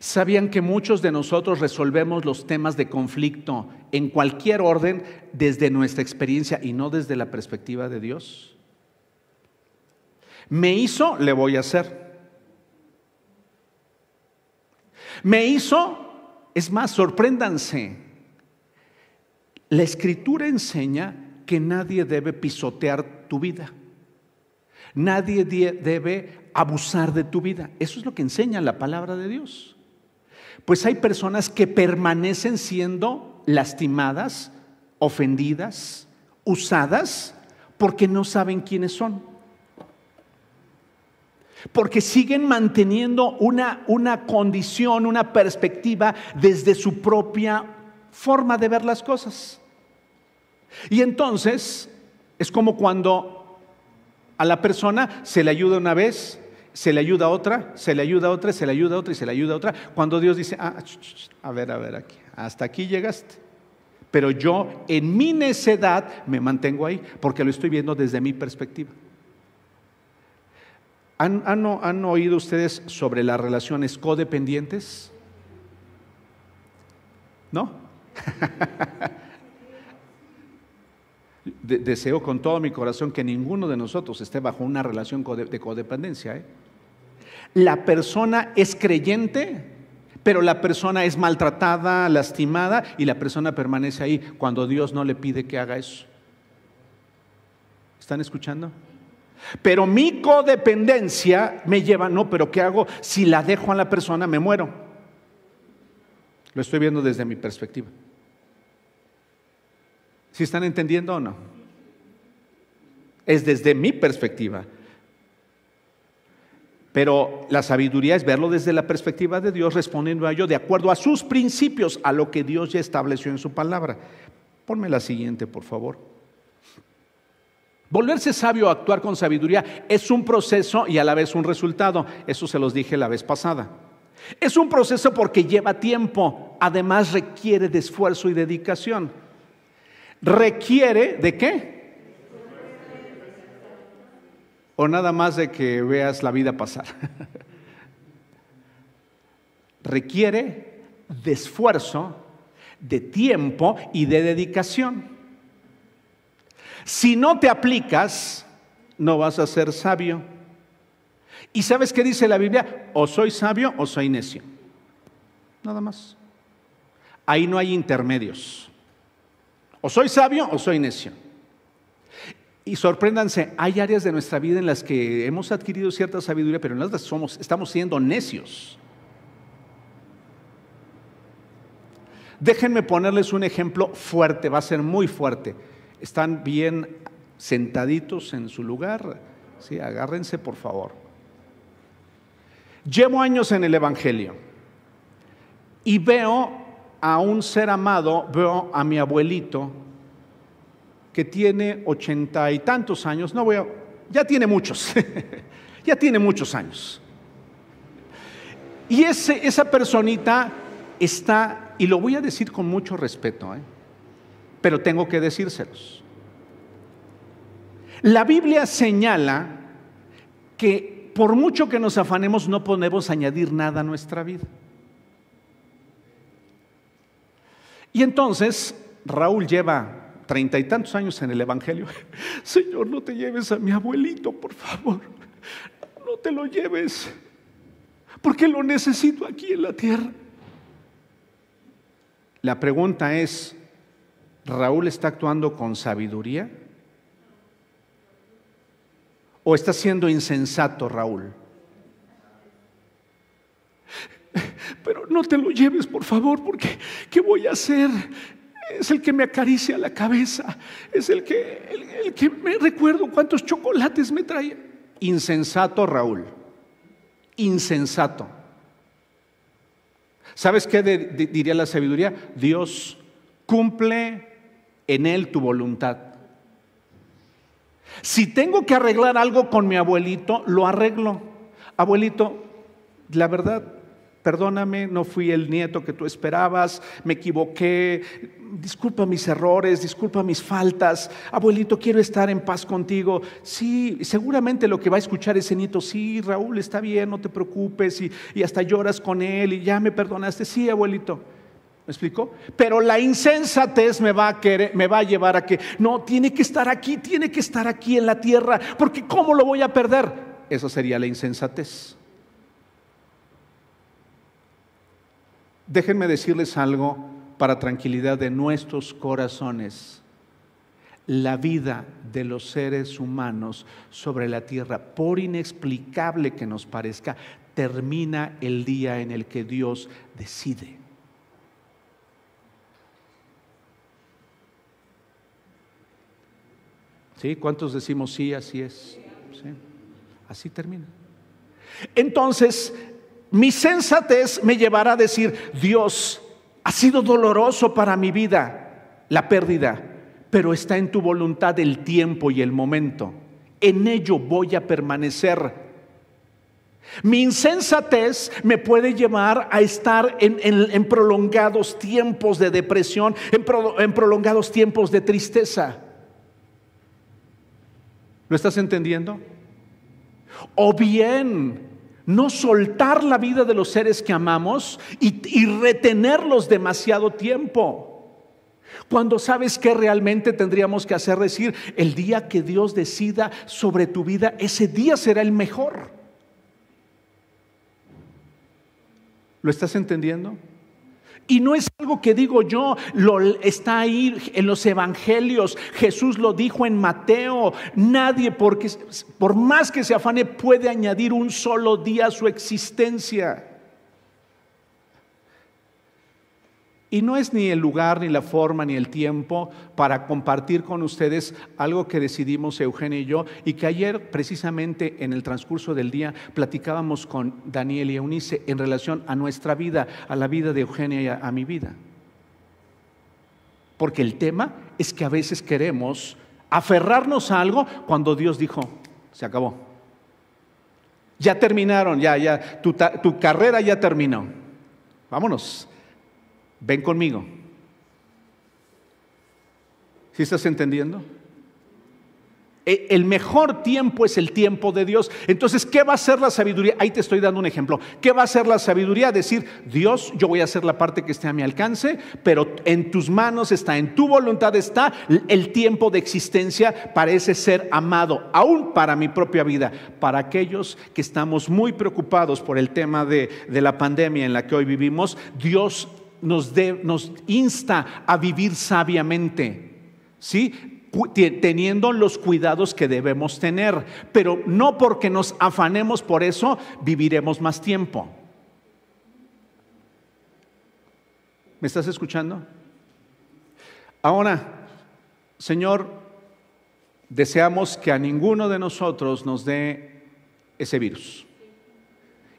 ¿Sabían que muchos de nosotros resolvemos los temas de conflicto en cualquier orden desde nuestra experiencia y no desde la perspectiva de Dios? Me hizo, le voy a hacer. Me hizo, es más, sorpréndanse. La escritura enseña que nadie debe pisotear tu vida. Nadie debe abusar de tu vida. Eso es lo que enseña la palabra de Dios. Pues hay personas que permanecen siendo lastimadas, ofendidas, usadas, porque no saben quiénes son porque siguen manteniendo una, una condición, una perspectiva desde su propia forma de ver las cosas. Y entonces es como cuando a la persona se le ayuda una vez, se le ayuda a otra, se le ayuda a otra, se le ayuda a otra y se le ayuda a otra. Cuando Dios dice, ah, a ver, a ver, aquí, hasta aquí llegaste. Pero yo en mi necedad me mantengo ahí porque lo estoy viendo desde mi perspectiva. ¿Han, oído ustedes sobre las relaciones codependientes? ¿No? deseo con todo mi corazón que ninguno de nosotros esté bajo una relación de codependencia. ¿eh? La persona es creyente, pero la persona es maltratada, lastimada y la persona permanece ahí cuando Dios no le pide que haga eso. ¿Están escuchando? Pero mi codependencia me lleva, no, pero ¿qué hago? Si la dejo a la persona, me muero. Lo estoy viendo desde mi perspectiva. ¿Si están entendiendo o no? Es desde mi perspectiva. Pero la sabiduría es verlo desde la perspectiva de Dios, respondiendo a ello de acuerdo a sus principios, a lo que Dios ya estableció en su palabra. Ponme la siguiente, por favor. Volverse sabio actuar con sabiduría es un proceso y a la vez un resultado. Eso se los dije la vez pasada. Es un proceso porque lleva tiempo, además requiere de esfuerzo y dedicación. Requiere de qué? O nada más de que veas la vida pasar. requiere de esfuerzo, de tiempo y de dedicación. Si no te aplicas, no vas a ser sabio. ¿Y sabes qué dice la Biblia? O soy sabio o soy necio. Nada más. Ahí no hay intermedios. O soy sabio o soy necio. Y sorpréndanse, hay áreas de nuestra vida en las que hemos adquirido cierta sabiduría, pero en las somos, estamos siendo necios. Déjenme ponerles un ejemplo fuerte, va a ser muy fuerte están bien sentaditos en su lugar. Sí, agárrense por favor. Llevo años en el Evangelio y veo a un ser amado, veo a mi abuelito que tiene ochenta y tantos años, no voy a, ya tiene muchos, ya tiene muchos años. Y ese, esa personita está, y lo voy a decir con mucho respeto, ¿eh? pero tengo que decírselos. La Biblia señala que por mucho que nos afanemos no podemos añadir nada a nuestra vida. Y entonces Raúl lleva treinta y tantos años en el Evangelio. Señor, no te lleves a mi abuelito, por favor. No te lo lleves, porque lo necesito aquí en la tierra. La pregunta es, ¿Raúl está actuando con sabiduría? ¿O está siendo insensato Raúl? Pero no te lo lleves, por favor, porque ¿qué voy a hacer? Es el que me acaricia la cabeza, es el que, el, que me recuerdo cuántos chocolates me trae. Insensato Raúl, insensato. ¿Sabes qué diría la sabiduría? Dios cumple en Él tu voluntad. Si tengo que arreglar algo con mi abuelito, lo arreglo. Abuelito, la verdad, Perdóname, no fui el nieto que tú esperabas, me equivoqué, disculpa mis errores, disculpa mis faltas, abuelito, quiero estar en paz contigo. Sí, seguramente lo que va a escuchar ese nieto, sí, Raúl, está bien, no te preocupes, y, hasta lloras con él y ya me perdonaste, sí, abuelito. ¿Me explico? Pero la insensatez me va a querer, me va a llevar a que no, tiene que estar aquí, tiene que estar aquí en la tierra, porque ¿cómo lo voy a perder? Eso sería la insensatez. Déjenme decirles algo para tranquilidad de nuestros corazones. La vida de los seres humanos sobre la tierra, por inexplicable que nos parezca, termina el día en el que Dios decide. ¿Sí? ¿Cuántos decimos sí, así es? Así termina. Entonces, mi sensatez me llevará a decir, Dios, ha sido doloroso para mi vida la pérdida, pero está en tu voluntad el tiempo y el momento. En ello voy a permanecer. Mi insensatez me puede llevar a estar en, prolongados tiempos de depresión, en prolongados tiempos de tristeza. ¿Lo estás entendiendo? O bien no soltar la vida de los seres que amamos y, retenerlos demasiado tiempo. Cuando sabes que realmente tendríamos que hacer decir, el día que Dios decida sobre tu vida, ese día será el mejor. ¿Lo estás entendiendo? Y no es algo que digo yo, lo, está ahí en los evangelios. Jesús lo dijo en Mateo. Nadie, porque por más que se afane, puede añadir un solo día a su existencia. Y no es ni el lugar, ni la forma, ni el tiempo para compartir con ustedes algo que decidimos Eugenia y yo y que ayer precisamente en el transcurso del día platicábamos con Daniel y Eunice en relación a nuestra vida, a la vida de Eugenia y a, mi vida. Porque el tema es que a veces queremos aferrarnos a algo cuando Dios dijo, se acabó. Ya terminaron, ya, ya, tu, tu carrera ya terminó. Vámonos. Ven conmigo. ¿Sí estás entendiendo? E, el mejor tiempo es el tiempo de Dios. Entonces, ¿qué va a ser la sabiduría? Ahí te estoy dando un ejemplo. ¿Qué va a ser la sabiduría? Decir, Dios, yo voy a hacer la parte que esté a mi alcance, pero en tus manos está, en tu voluntad está, el tiempo de existencia parece ser amado, aún para mi propia vida. Para aquellos que estamos muy preocupados por el tema de, de la pandemia en la que hoy vivimos, Dios nos, nos insta a vivir sabiamente, ¿sí? teniendo los cuidados que debemos tener, pero no porque nos afanemos por eso viviremos más tiempo. ¿Me estás escuchando? Ahora, Señor, deseamos que a ninguno de nosotros nos dé ese virus.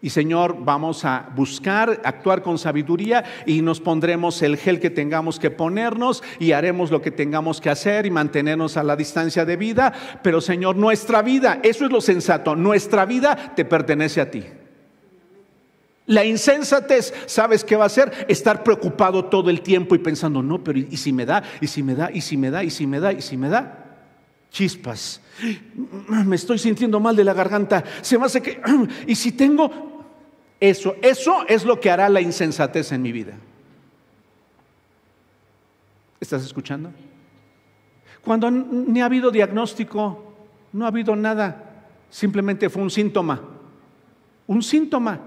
Y Señor, vamos a buscar, actuar con sabiduría y nos pondremos el gel que tengamos que ponernos y haremos lo que tengamos que hacer y mantenernos a la distancia de vida. Pero Señor, nuestra vida, eso es lo sensato, nuestra vida te pertenece a ti. La insensatez, ¿sabes qué va a ser? Estar preocupado todo el tiempo y pensando, no, pero ¿y si me da? ¿Y si me da? ¿Y si me da? ¿Y si me da? ¿Y si me da? Chispas. Me estoy sintiendo mal de la garganta. Se me hace que... ¿Y si tengo? Eso, eso es lo que hará la insensatez en mi vida. ¿Estás escuchando? Cuando ni ha habido diagnóstico, no ha habido nada, simplemente fue un síntoma. Un síntoma.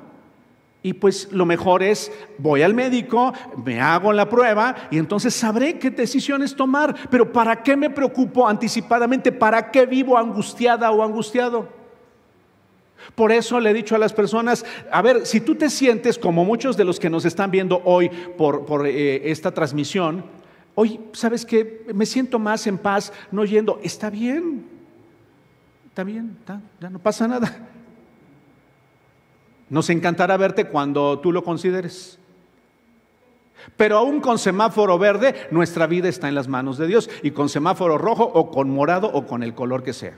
Y pues lo mejor es, voy al médico, me hago la prueba y entonces sabré qué decisiones tomar. Pero ¿para qué me preocupo anticipadamente? ¿Para qué vivo angustiada o angustiado? Por eso le he dicho a las personas, a ver, si tú te sientes como muchos de los que nos están viendo hoy por, eh, esta transmisión, hoy, ¿sabes qué? Me siento más en paz no yendo. Está bien, está bien, ya no pasa nada. Nos encantará verte cuando tú lo consideres. Pero aún con semáforo verde, nuestra vida está en las manos de Dios. Y con semáforo rojo o con morado o con el color que sea.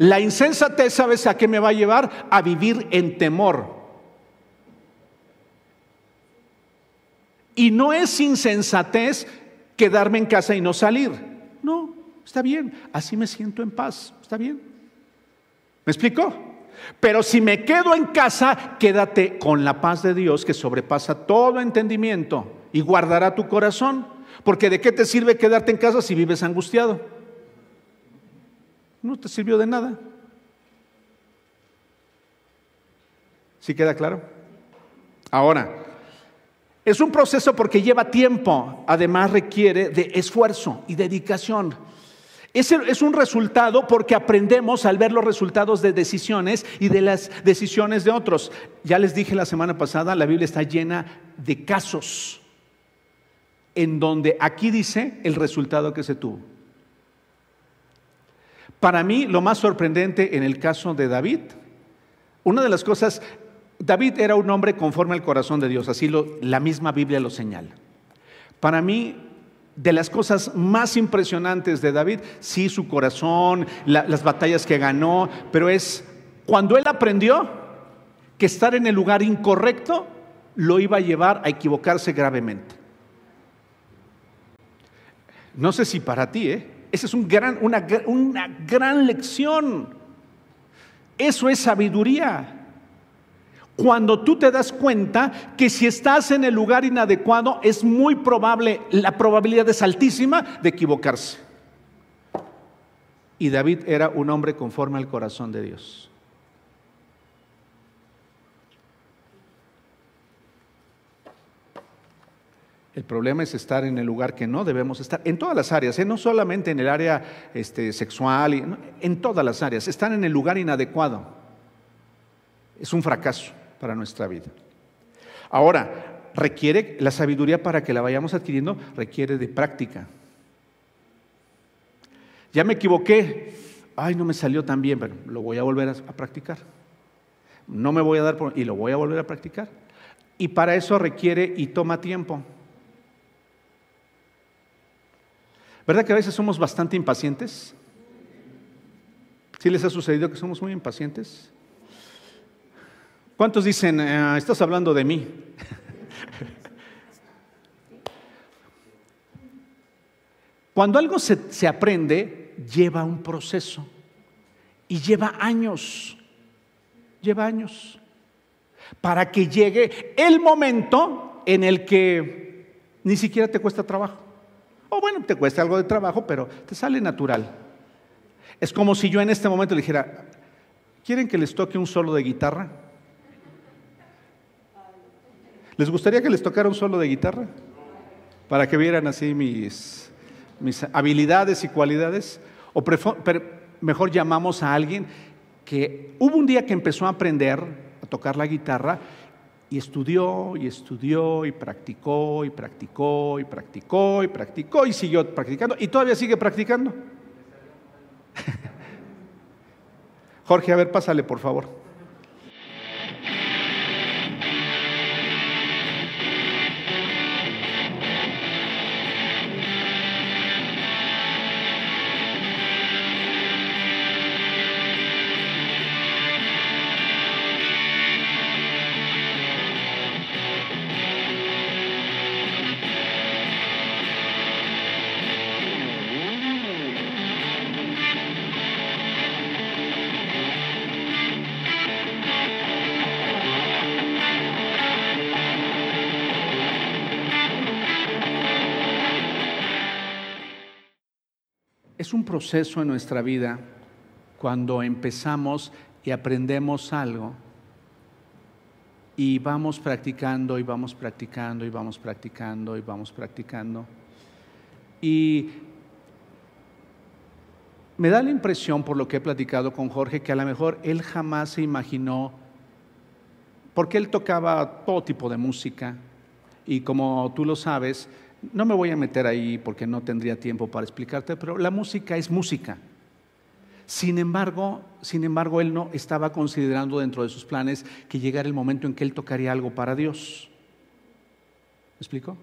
La insensatez, ¿sabes a qué me va a llevar? A vivir en temor. Y no es insensatez quedarme en casa y no salir. No, está bien, así me siento en paz, está bien. ¿Me explico? Pero si me quedo en casa, quédate con la paz de Dios que sobrepasa todo entendimiento y guardará tu corazón. Porque de qué te sirve quedarte en casa si vives angustiado? No te sirvió de nada. ¿Sí queda claro? Ahora, es un proceso porque lleva tiempo, además requiere de esfuerzo y dedicación. Es, un resultado porque aprendemos al ver los resultados de decisiones y de las decisiones de otros. Ya les dije la semana pasada, la Biblia está llena de casos en donde aquí dice el resultado que se tuvo. Para mí, lo más sorprendente en el caso de David, una de las cosas, David era un hombre conforme al corazón de Dios, así lo, la misma Biblia lo señala. Para mí, de las cosas más impresionantes de David, sí su corazón, las batallas que ganó, pero es cuando él aprendió que estar en el lugar incorrecto lo iba a llevar a equivocarse gravemente. No sé si para ti, ¿eh? Esa es una, una gran lección. Eso es sabiduría. Cuando tú te das cuenta que si estás en el lugar inadecuado, es muy probable, la probabilidad es altísima de equivocarse. Y David era un hombre conforme al corazón de Dios. El problema es estar en el lugar que no debemos estar, en todas las áreas, ¿eh? no solamente en el área este, sexual, en todas las áreas, estar en el lugar inadecuado. Es un fracaso para nuestra vida. Ahora, requiere la sabiduría para que la vayamos adquiriendo, requiere de práctica. Ya me equivoqué, ay, no me salió tan bien, pero lo voy a volver a, a practicar. No me voy a dar por, y lo voy a volver a practicar. Y para eso requiere y toma tiempo. ¿Verdad que a veces somos bastante impacientes? ¿Sí les ha sucedido que somos muy impacientes? ¿Cuántos dicen, eh, estás hablando de mí? Cuando algo se, se, aprende, lleva un proceso y lleva años, lleva años, para que llegue el momento en el que ni siquiera te cuesta trabajo. O bueno, te cuesta algo de trabajo, pero te sale natural. Es como si yo en este momento le dijera, ¿quieren que les toque un solo de guitarra? ¿Les gustaría que les tocara un solo de guitarra? Para que vieran así mis, mis habilidades y cualidades. O mejor llamamos a alguien que hubo un día que empezó a aprender a tocar la guitarra y estudió y estudió y practicó y practicó y practicó y practicó y siguió practicando y todavía sigue practicando. Jorge, a ver, pásale por favor. Es un proceso en nuestra vida cuando empezamos y aprendemos algo y vamos practicando y vamos practicando y vamos practicando y vamos practicando. Y me da la impresión, por lo que he platicado con Jorge, que a lo mejor él jamás se imaginó, porque él tocaba todo tipo de música y como tú lo sabes, no me voy a meter ahí porque no tendría tiempo para explicarte, pero la música es música. Sin embargo, sin embargo, él no estaba considerando dentro de sus planes que llegara el momento en que él tocaría algo para Dios. ¿Me explico?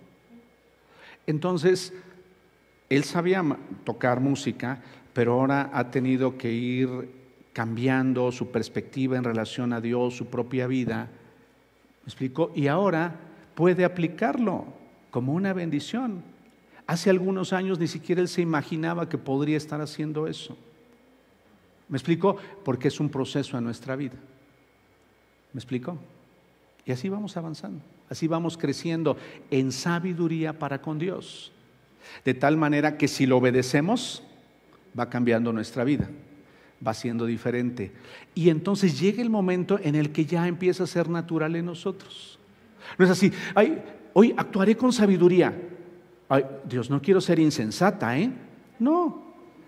Entonces, él sabía tocar música, pero ahora ha tenido que ir cambiando su perspectiva en relación a Dios, su propia vida. ¿Me explico? Y ahora puede aplicarlo como una bendición. Hace algunos años ni siquiera él se imaginaba que podría estar haciendo eso. ¿Me explico? Porque es un proceso en nuestra vida. ¿Me explico? Y así vamos avanzando, así vamos creciendo en sabiduría para con Dios. De tal manera que si lo obedecemos, va cambiando nuestra vida, va siendo diferente. Y entonces llega el momento en el que ya empieza a ser natural en nosotros. No es así, Ay, hoy actuaré con sabiduría. Ay, Dios, no quiero ser insensata, ¿eh? No,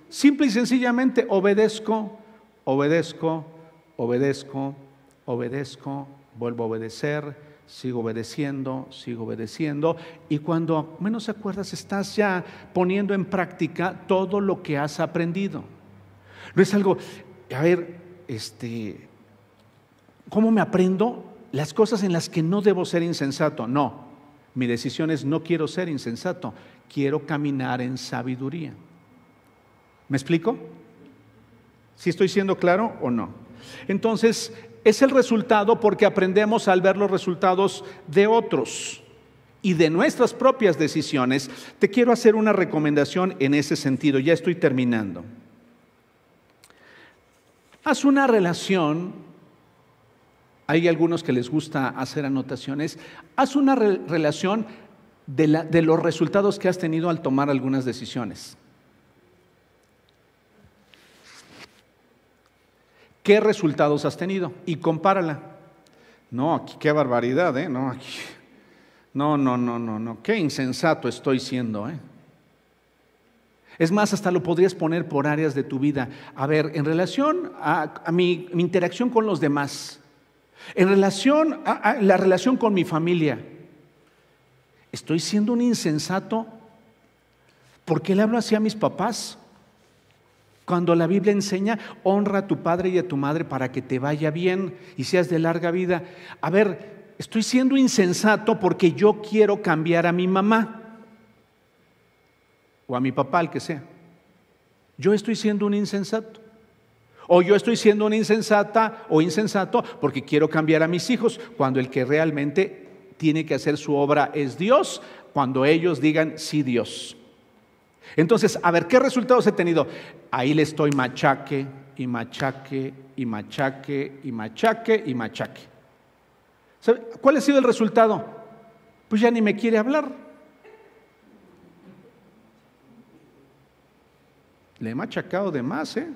simple y sencillamente obedezco, obedezco, obedezco, obedezco, vuelvo a obedecer, sigo obedeciendo, sigo obedeciendo, y cuando menos acuerdas estás ya poniendo en práctica todo lo que has aprendido. No es algo, a ver, este, ¿cómo me aprendo las cosas en las que no debo ser insensato? No, mi decisión es no quiero ser insensato, quiero caminar en sabiduría. ¿Me explico? ¿Si estoy siendo claro o no? Entonces, es el resultado porque aprendemos al ver los resultados de otros y de nuestras propias decisiones. Te quiero hacer una recomendación en ese sentido, ya estoy terminando. Haz una relación, hay algunos que les gusta hacer anotaciones, haz una relación de, los resultados que has tenido al tomar algunas decisiones. ¿Qué resultados has tenido? Y compárala. No, aquí qué barbaridad, ¿eh? No, aquí. No, no, no, no, no. Qué insensato estoy siendo, ¿eh? Es más, hasta lo podrías poner por áreas de tu vida. A ver, en relación a, mi, interacción con los demás, en relación a, la relación con mi familia, ¿estoy siendo un insensato? ¿Por qué le hablo así a mis papás? Cuando la Biblia enseña, honra a tu padre y a tu madre para que te vaya bien y seas de larga vida. A ver, estoy siendo insensato porque yo quiero cambiar a mi mamá o a mi papá, el que sea. Yo estoy siendo un insensato. O yo estoy siendo una insensata o insensato porque quiero cambiar a mis hijos, cuando el que realmente tiene que hacer su obra es Dios, cuando ellos digan sí Dios. Entonces, a ver, ¿qué resultados he tenido? Ahí le estoy machaque y machaque y machaque y machaque y machaque. ¿Cuál ha sido el resultado? Pues ya ni me quiere hablar. Le he machacado de más, ¿eh?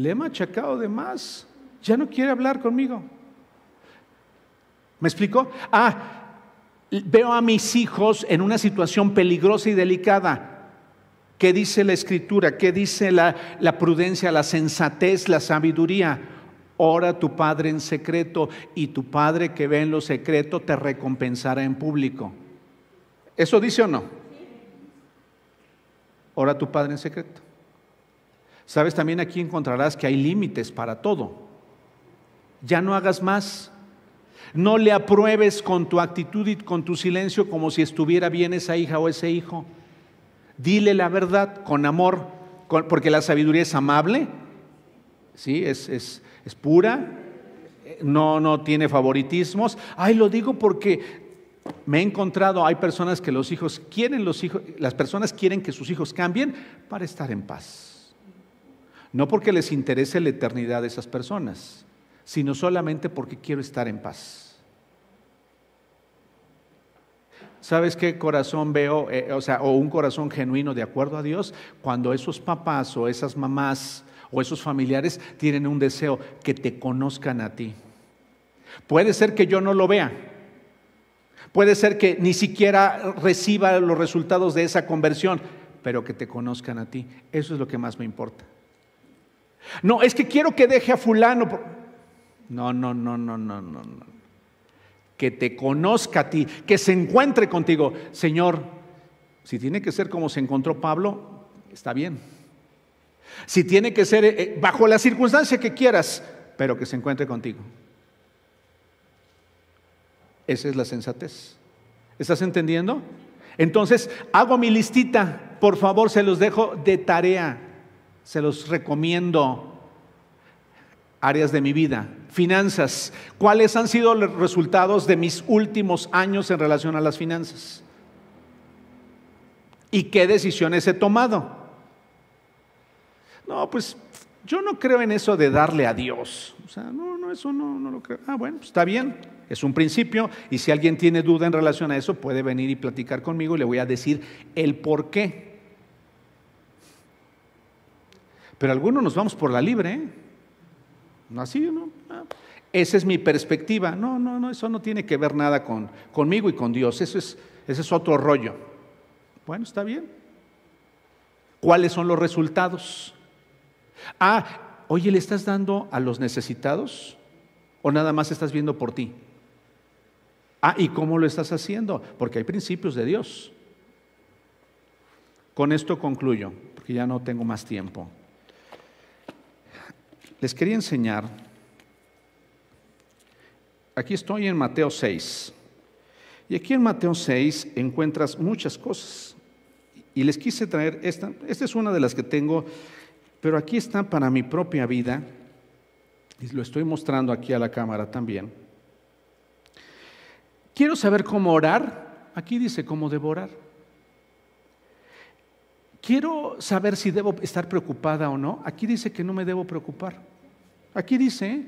Le he machacado de más. Ya no quiere hablar conmigo. ¿Me explico? Ah, veo a mis hijos en una situación peligrosa y delicada. ¿Qué dice la escritura? ¿Qué dice la, prudencia, la sensatez, la sabiduría? Ora tu Padre en secreto y tu Padre que ve en lo secreto te recompensará en público. ¿Eso dice o no? Ora tu Padre en secreto. Sabes, también aquí encontrarás que hay límites para todo. Ya no hagas más. No le apruebes con tu actitud y con tu silencio como si estuviera bien esa hija o ese hijo. Dile la verdad con amor, porque la sabiduría es amable, ¿sí? es, es, es pura, no, no tiene favoritismos. Ay, lo digo porque me he encontrado, hay personas que los hijos quieren, los hijos, las personas quieren que sus hijos cambien para estar en paz. No porque les interese la eternidad de esas personas, sino solamente porque quiero estar en paz. ¿Sabes qué corazón veo? Eh, o sea, o un corazón genuino de acuerdo a Dios, cuando esos papás o esas mamás o esos familiares tienen un deseo que te conozcan a ti. Puede ser que yo no lo vea. Puede ser que ni siquiera reciba los resultados de esa conversión, pero que te conozcan a ti. Eso es lo que más me importa. No, es que quiero que deje a fulano. No, no, no, no, no, no, no que te conozca a ti, que se encuentre contigo. Señor, si tiene que ser como se encontró Pablo, está bien. Si tiene que ser eh, bajo la circunstancia que quieras, pero que se encuentre contigo. Esa es la sensatez. ¿Estás entendiendo? Entonces, hago mi listita. Por favor, se los dejo de tarea. Se los recomiendo. áreas de mi vida. Finanzas. ¿Cuáles han sido los resultados de mis últimos años en relación a las finanzas? ¿Y qué decisiones he tomado? No, pues yo no creo en eso de darle a Dios. O sea, no, no, eso no, no lo creo. Ah, bueno, pues está bien, es un principio. Y si alguien tiene duda en relación a eso, puede venir y platicar conmigo y le voy a decir el por qué. Pero algunos nos vamos por la libre, ¿eh? Así, ¿no? Ah, esa es mi perspectiva. No, no, no, eso no tiene que ver nada con, conmigo y con Dios. Eso es, ese es otro rollo. Bueno, está bien. ¿Cuáles son los resultados? Ah, oye, ¿le estás dando a los necesitados? ¿O nada más estás viendo por ti? Ah, ¿y cómo lo estás haciendo? Porque hay principios de Dios. Con esto concluyo, porque ya no tengo más tiempo. Les quería enseñar, aquí estoy en Mateo 6, y aquí en Mateo 6 encuentras muchas cosas. Y les quise traer esta, esta es una de las que tengo, pero aquí está para mi propia vida, y lo estoy mostrando aquí a la cámara también. Quiero saber cómo orar, aquí dice cómo devorar. Quiero saber si debo estar preocupada o no, aquí dice que no me debo preocupar. Aquí dice,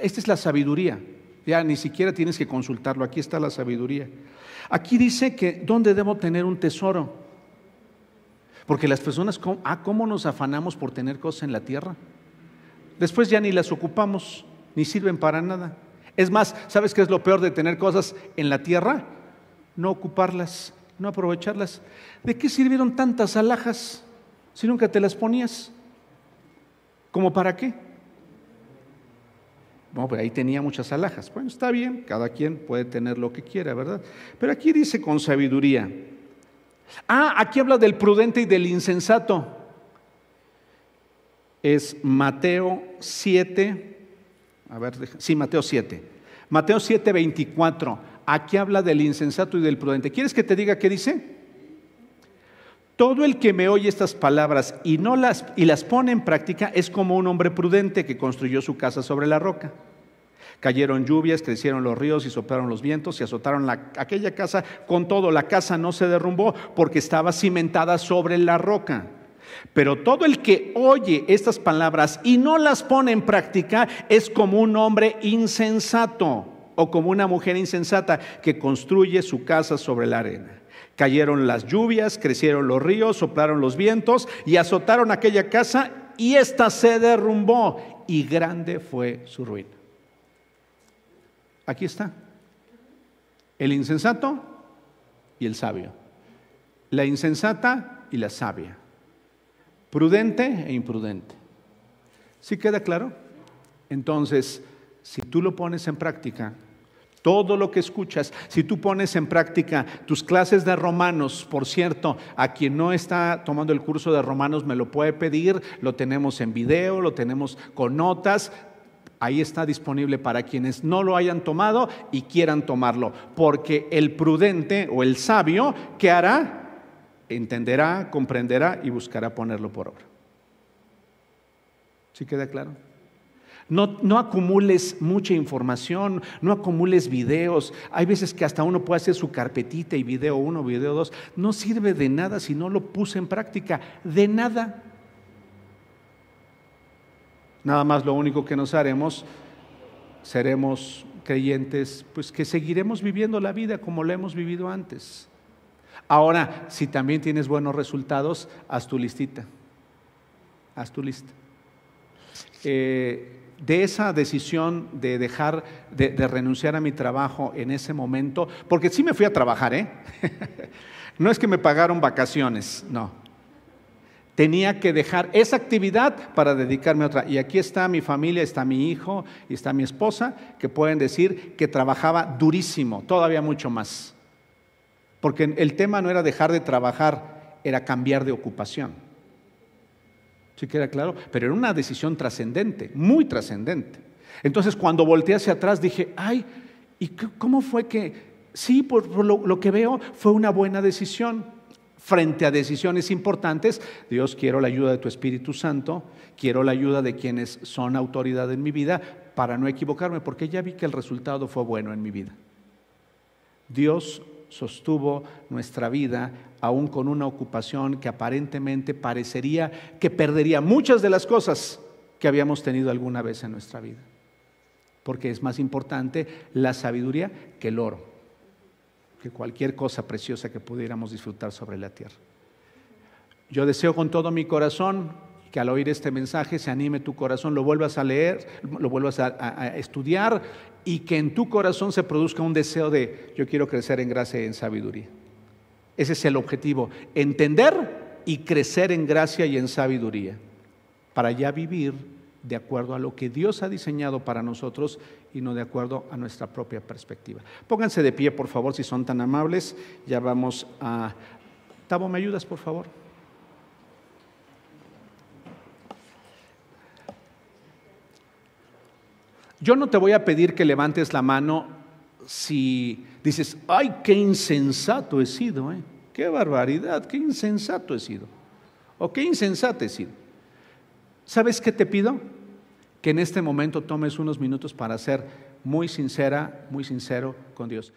esta es la sabiduría. Ya ni siquiera tienes que consultarlo, aquí está la sabiduría. Aquí dice que dónde debo tener un tesoro. Porque las personas, ah, ¿cómo nos afanamos por tener cosas en la tierra? Después ya ni las ocupamos, ni sirven para nada. Es más, ¿sabes qué es lo peor de tener cosas en la tierra? No ocuparlas, no aprovecharlas. ¿De qué sirvieron tantas alhajas si nunca te las ponías? ¿Cómo para qué? Bueno, pues ahí tenía muchas alhajas. Bueno, está bien, cada quien puede tener lo que quiera, ¿verdad? Pero aquí dice con sabiduría. Ah, aquí habla del prudente y del insensato. Es Mateo 7, a ver, sí, Mateo 7. Mateo 7, 24. Aquí habla del insensato y del prudente. ¿Quieres que te diga qué dice? Todo el que me oye estas palabras y, no las, y las pone en práctica es como un hombre prudente que construyó su casa sobre la roca. Cayeron lluvias, crecieron los ríos y soplaron los vientos y azotaron aquella casa. Con todo, la casa no se derrumbó porque estaba cimentada sobre la roca. Pero todo el que oye estas palabras y no las pone en práctica es como un hombre insensato o como una mujer insensata que construye su casa sobre la arena. Cayeron las lluvias, crecieron los ríos, soplaron los vientos y azotaron aquella casa y ésta se derrumbó y grande fue su ruina. Aquí está. El insensato y el sabio. La insensata y la sabia. Prudente e imprudente. ¿Sí queda claro? Entonces, si tú lo pones en práctica, todo lo que escuchas, si tú pones en práctica tus clases de romanos, por cierto, a quien no está tomando el curso de romanos me lo puede pedir, lo tenemos en video, lo tenemos con notas, ahí está disponible para quienes no lo hayan tomado y quieran tomarlo, porque el prudente o el sabio, ¿qué hará? Entenderá, comprenderá y buscará ponerlo por obra. ¿Sí queda claro? No, acumules mucha información, no acumules videos. Hay veces que hasta uno puede hacer su carpetita y video uno, video dos. No sirve de nada si no lo puse en práctica. De nada. Nada más lo único que nos haremos, seremos creyentes, pues que seguiremos viviendo la vida como la hemos vivido antes. Ahora, si también tienes buenos resultados, haz tu listita. Haz tu lista. Eh, de esa decisión de dejar, de, renunciar a mi trabajo en ese momento, porque sí me fui a trabajar, ¿eh? no es que me pagaron vacaciones, no. Tenía que dejar esa actividad para dedicarme a otra. Y aquí está mi familia, está mi hijo y está mi esposa, que pueden decir que trabajaba durísimo, todavía mucho más. Porque el tema no era dejar de trabajar, era cambiar de ocupación. ¿Sí queda claro? Pero era una decisión trascendente, muy trascendente. Entonces cuando volteé hacia atrás dije, ay, ¿y cómo fue que, sí, por, lo, lo que veo, fue una buena decisión? frente a decisiones importantes, Dios, quiero la ayuda de tu Espíritu Santo, quiero la ayuda de quienes son autoridad en mi vida para no equivocarme, porque ya vi que el resultado fue bueno en mi vida. Dios sostuvo nuestra vida aún con una ocupación que aparentemente parecería que perdería muchas de las cosas que habíamos tenido alguna vez en nuestra vida. Porque es más importante la sabiduría que el oro que cualquier cosa preciosa que pudiéramos disfrutar sobre la tierra. Yo deseo con todo mi corazón que al oír este mensaje se anime tu corazón, lo vuelvas a leer, lo vuelvas a, estudiar y que en tu corazón se produzca un deseo de yo quiero crecer en gracia y en sabiduría. Ese es el objetivo, entender y crecer en gracia y en sabiduría, para ya vivir de acuerdo a lo que Dios ha diseñado para nosotros y no de acuerdo a nuestra propia perspectiva. Pónganse de pie, por favor, si son tan amables. Ya vamos a... Tabo, ¿me ayudas, por favor? Yo no te voy a pedir que levantes la mano si dices, ay, qué insensato he sido, ¿eh? qué barbaridad, qué insensato he sido, o qué insensata he sido. ¿Sabes qué te pido? Que en este momento tomes unos minutos para ser muy sincera, muy sincero con Dios.